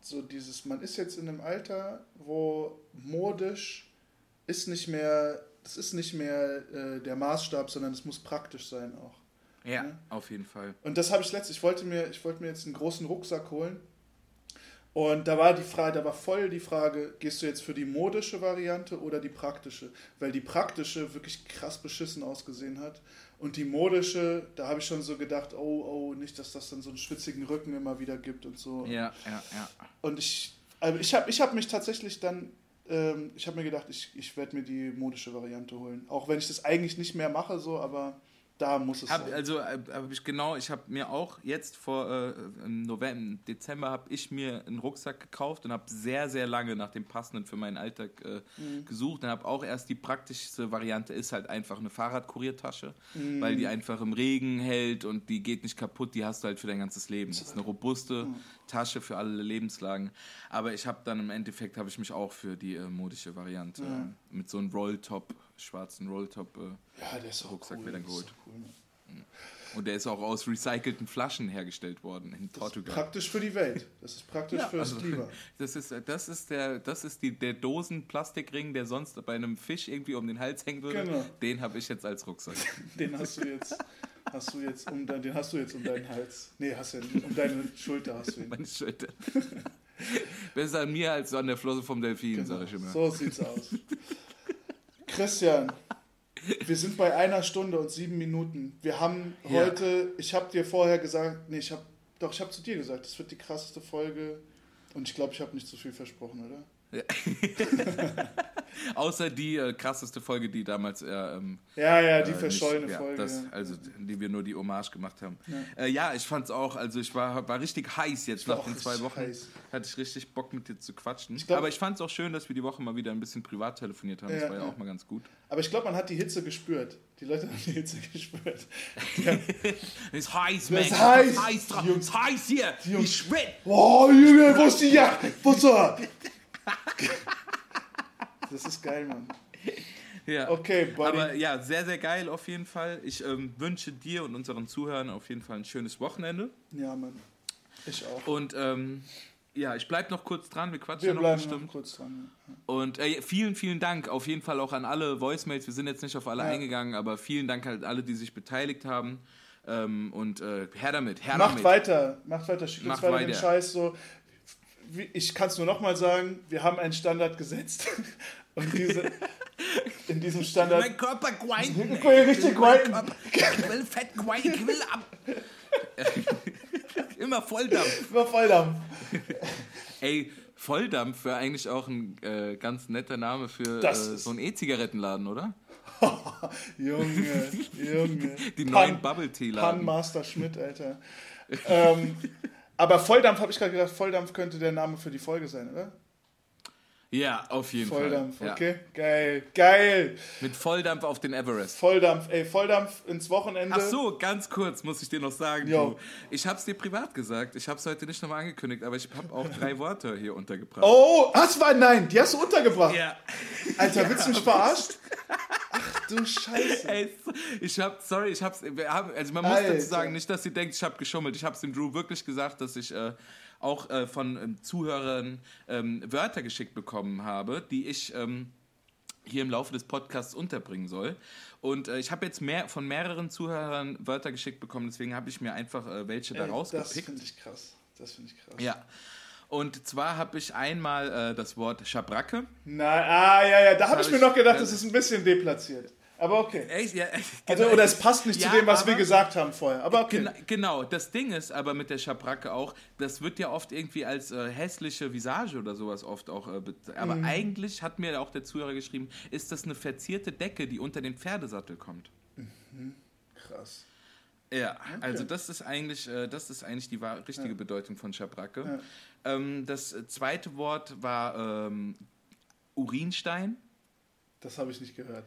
S3: so dieses, man ist jetzt in einem Alter, wo modisch ist nicht mehr, das ist nicht mehr äh, der Maßstab, sondern es muss praktisch sein auch.
S4: ja,
S3: Ja.
S4: auf jeden Fall.
S3: Und das habe ich letztens, ich wollte mir, ich wollte mir jetzt einen großen Rucksack holen. Und da war die Frage, da war voll die Frage, gehst du jetzt für die modische Variante oder die praktische? Weil die praktische wirklich krass beschissen ausgesehen hat. Und die modische, da habe ich schon so gedacht, oh, oh, nicht, dass das dann so einen schwitzigen Rücken immer wieder gibt und so.
S4: Ja, ja, ja.
S3: Und ich, also ich habe ich hab mich tatsächlich dann, ähm, ich habe mir gedacht, ich, ich werde mir die modische Variante holen. Auch wenn ich das eigentlich nicht mehr mache, so, aber da muss es
S4: Hab,
S3: sein.
S4: also äh, hab ich genau, ich habe mir auch jetzt vor äh, November, Dezember habe ich mir einen Rucksack gekauft und habe sehr, sehr lange nach dem passenden für meinen Alltag äh,
S3: Mhm.
S4: gesucht und habe auch erst die praktischste Variante ist halt einfach eine Fahrradkuriertasche,
S3: Mhm.
S4: weil die einfach im Regen hält und die geht nicht kaputt, die hast du halt für dein ganzes Leben. Das ist eine robuste
S3: Mhm.
S4: Tasche für alle Lebenslagen. Aber ich habe dann im Endeffekt habe ich mich auch für die äh, modische Variante äh, mit so einem Rolltop, schwarzen Rolltop äh,
S3: ja, der ist
S4: Rucksack
S3: cool.
S4: mir dann
S3: das
S4: geholt.
S3: cool, ne?
S4: und der ist auch aus recycelten Flaschen hergestellt worden in Portugal.
S3: Praktisch für die Welt. Das ist praktisch
S4: Ja,
S3: fürs
S4: also,
S3: Klima.
S4: Das ist, das ist, der, das ist die, der Dosenplastikring, der sonst bei einem Fisch irgendwie um den Hals hängen würde.
S3: Genau.
S4: Den habe ich jetzt als Rucksack.
S3: Den hast du jetzt, hast du jetzt um dein, den hast du jetzt um deinen Hals. Nee, hast ja nicht. Um deine Schulter hast du ihn.
S4: Meine Schulter. Besser an mir als an der Flosse vom Delfin, sage ich immer.
S3: Genau. So sieht's aus. Christian, wir sind bei einer Stunde und sieben Minuten. Wir haben
S4: Ja.
S3: heute, ich habe dir vorher gesagt, nee, ich habe, doch, ich habe zu dir gesagt, das wird die krasseste Folge. Und ich glaube, ich habe nicht zu viel versprochen, oder?
S4: Außer die äh, krasseste Folge, die damals äh, ähm,
S3: Ja, ja, die
S4: äh,
S3: verschollene
S4: ja,
S3: Folge.
S4: Das, also, die wir nur die Hommage gemacht haben. Ja, äh, ja ich fand's auch. Also, ich war, war richtig heiß jetzt. Nach den zwei Wochen
S3: heiß.
S4: hatte ich richtig Bock, mit dir zu quatschen.
S3: glaub-
S4: Aber ich fand's auch schön, dass wir die Woche mal wieder ein bisschen privat telefoniert haben.
S3: Ja,
S4: das war ja auch mal ganz gut.
S3: Aber ich glaube, man hat die Hitze gespürt. Die Leute haben die Hitze gespürt.
S4: Es ist heiß,
S3: Es
S4: Mensch.
S3: ist heiß.
S4: heiß.
S3: Jungs.
S4: Es ist heiß hier.
S3: Jungs.
S4: Ich schwitze.
S3: Oh, Junge, wo ist die Jacke? Wo ist? Das ist geil, Mann.
S4: Ja.
S3: Okay, Buddy.
S4: Aber ja, sehr, sehr geil auf jeden Fall. Ich ähm, wünsche dir und unseren Zuhörern auf jeden Fall ein schönes Wochenende.
S3: Ja, Mann. Ich auch.
S4: Und ähm, Ja, ich bleib noch kurz dran, wir quatschen
S3: Wir
S4: ja noch
S3: bleiben
S4: bestimmt.
S3: noch kurz dran.
S4: Und äh, vielen, vielen Dank auf jeden Fall auch an alle Voicemails. Wir sind jetzt nicht auf alle
S3: Ja.
S4: eingegangen, aber vielen Dank halt alle, die sich beteiligt haben. Ähm, und äh, her damit, her
S3: Macht
S4: damit.
S3: weiter, macht weiter, schickt uns
S4: Macht
S3: weiter den
S4: weiter.
S3: Scheiß so. Ich kann es nur nochmal sagen, wir haben einen Standard gesetzt. Und diese, in diesem Standard.
S4: Mein Körper grinden.
S3: Ich will richtig grinden.
S4: Ich will fett grinden, ich will ab. Immer Volldampf.
S3: Über Volldampf.
S4: Ey, Volldampf wäre eigentlich auch ein äh, ganz netter Name für äh, so einen E-Zigarettenladen, oder?
S3: Junge, Junge.
S4: Die
S3: Pan-
S4: neuen Bubble Tea
S3: Pan. Master Schmidt, Alter. ähm, aber Volldampf, habe ich gerade gedacht, Volldampf könnte der Name für die Folge sein, oder?
S4: Ja, auf jeden
S3: Volldampf,
S4: Fall. Ja.
S3: okay. Geil, geil.
S4: Mit Volldampf auf den Everest.
S3: Volldampf, ey, Volldampf ins Wochenende.
S4: Ach so, ganz kurz muss ich dir noch sagen.
S3: Jo.
S4: Ich hab's dir privat gesagt. Ich hab's heute nicht nochmal angekündigt, aber ich habe auch drei Worte hier untergebracht.
S3: Oh, das war nein, die hast du untergebracht.
S4: Ja.
S3: Alter, willst du mich verarscht? Ach du Scheiße.
S4: Ey, ich hab, sorry, ich hab's, also man muss dazu
S3: Alter.
S4: sagen, nicht, dass sie denkt, ich habe geschummelt. Ich hab's dem Drew wirklich gesagt, dass ich äh, auch äh, von ähm, Zuhörern ähm, Wörter geschickt bekommen habe, die ich ähm, hier im Laufe des Podcasts unterbringen soll. Und äh, ich habe jetzt mehr von mehreren Zuhörern Wörter geschickt bekommen, deswegen habe ich mir einfach äh, welche da
S3: Ey, das
S4: rausgepickt.
S3: finde ich krass. Das finde ich krass.
S4: Ja. Und zwar habe ich einmal äh, das Wort Schabracke.
S3: Na, ah, ja, ja, da habe
S4: hab
S3: ich mir
S4: ich-
S3: noch gedacht, das ist ein bisschen deplatziert. Aber okay.
S4: Echt? Ja,
S3: Also,
S4: genau.
S3: oder es passt nicht
S4: Ja,
S3: zu dem, was wir
S4: aber-
S3: gesagt haben vorher. Aber okay.
S4: Gena genau, das Ding ist aber mit der Schabracke auch, das wird ja oft irgendwie als äh, hässliche Visage oder sowas oft auch, äh, aber
S3: Mhm.
S4: eigentlich hat mir auch der Zuhörer geschrieben, ist das eine verzierte Decke, die unter den Pferdesattel kommt.
S3: Krass.
S4: Ja, also das ist eigentlich, äh, das ist eigentlich die wahr- richtige Bedeutung von Schabracke. Ähm, das zweite Wort war ähm, Urinstein.
S3: Das habe ich nicht gehört.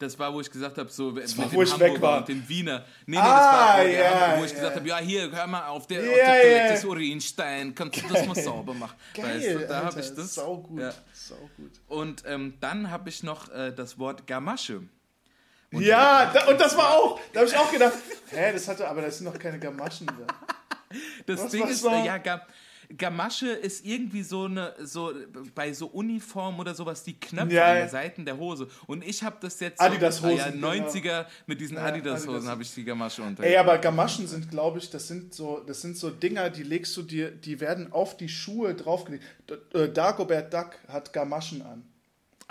S4: Das war, wo ich gesagt habe, so mit
S3: war,
S4: dem
S3: wo ich
S4: Hamburger
S3: weg war.
S4: und dem Wiener. Nee, nee,
S3: Ah,
S4: das war,
S3: ja,
S4: Hamburger, wo ich
S3: ja.
S4: gesagt habe, ja, hier, hör mal auf, der, auf
S3: Ja,
S4: der. Toilette ist Urinstein, kannst du das mal sauber machen?
S3: Geil,
S4: weißt du, da habe ich das.
S3: Saugut,
S4: Ja.
S3: saugut.
S4: Und ähm, dann habe ich noch äh, das Wort Gamasche.
S3: Ja, da, und das war auch, da habe ich auch gedacht, hä, das hatte, aber das sind noch keine Gamaschen da.
S4: Das
S3: Was
S4: Ding
S3: war's
S4: ist,
S3: noch?
S4: äh, ja, Ga Gamasche ist irgendwie so eine, so bei so Uniform oder sowas, die Knöpfe
S3: Ja,
S4: an den Seiten der Hose. Und ich habe das jetzt
S3: Adidas-Hosen,
S4: so,
S3: genau.
S4: ja, 90er mit diesen
S3: Ja,
S4: Adidas-Hosen
S3: Adidas.
S4: habe ich die Gamasche unter.
S3: Ey, aber Gamaschen sind, glaube ich, das sind so, das sind so Dinger, die legst du dir, die werden auf die Schuhe draufgelegt. Äh, Dagobert Duck hat Gamaschen an.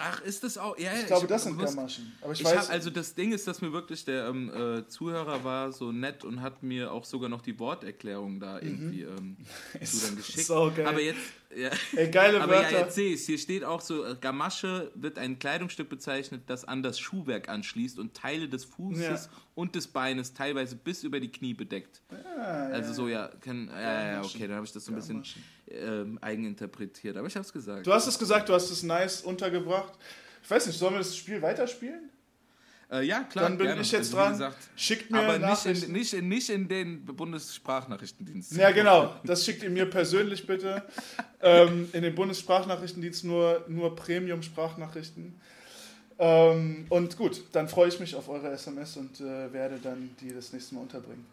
S4: Ach, ist das auch? Ja, ja,
S3: Ich glaube, das sind
S4: gewusst-
S3: Gamaschen. Aber ich,
S4: Ich
S3: weiß,
S4: hab, also das Ding ist, dass mir wirklich der ähm, äh, Zuhörer war so nett und hat mir auch sogar noch die Worterklärung da irgendwie ähm, zu dann geschickt.
S3: Mhm. so geil.
S4: Aber jetzt, ja,
S3: ey, geile
S4: aber ja,
S3: Wörter.
S4: jetzt sehe ich Hier steht auch so, äh, Gamasche wird ein Kleidungsstück bezeichnet, das an das Schuhwerk anschließt und Teile des Fußes
S3: Ja.
S4: und des Beines teilweise bis über die Knie bedeckt. also so, ja, kann, ja, ja, okay, dann habe ich das so ein bisschen ähm, eigeninterpretiert. Aber ich habe es gesagt.
S3: Du hast es gesagt, du hast es nice untergebracht. Ich weiß nicht, sollen wir das Spiel weiterspielen?
S4: Äh, ja, klar.
S3: Dann bin
S4: gerne.
S3: ich jetzt
S4: Also,
S3: dran.
S4: gesagt,
S3: Schickt mir
S4: aber nicht in, nicht, in, nicht in den Bundessprachnachrichtendienst.
S3: Ja, genau. Das schickt ihr mir persönlich bitte. ähm, in den Bundessprachnachrichtendienst nur, nur Premium-Sprachnachrichten. Ähm, und gut, dann freue ich mich auf eure SMS und äh, werde dann die das nächste Mal unterbringen.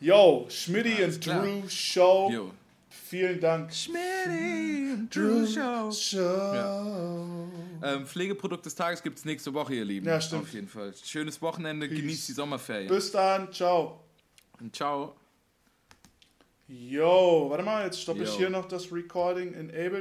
S3: Yo, Schmidty und. Drew Show.
S4: Jo.
S3: Vielen Dank.
S4: Schmitty, Drew Show.
S3: Show.
S4: Ähm, Pflegeprodukt des Tages gibt es nächste Woche, ihr Lieben.
S3: Ja, stimmt.
S4: Auf jeden Fall. Schönes Wochenende, genießt die Sommerferien.
S3: Bis dann. Ciao.
S4: Und ciao.
S3: Yo, warte mal, jetzt stoppe ich hier noch das Recording. Enable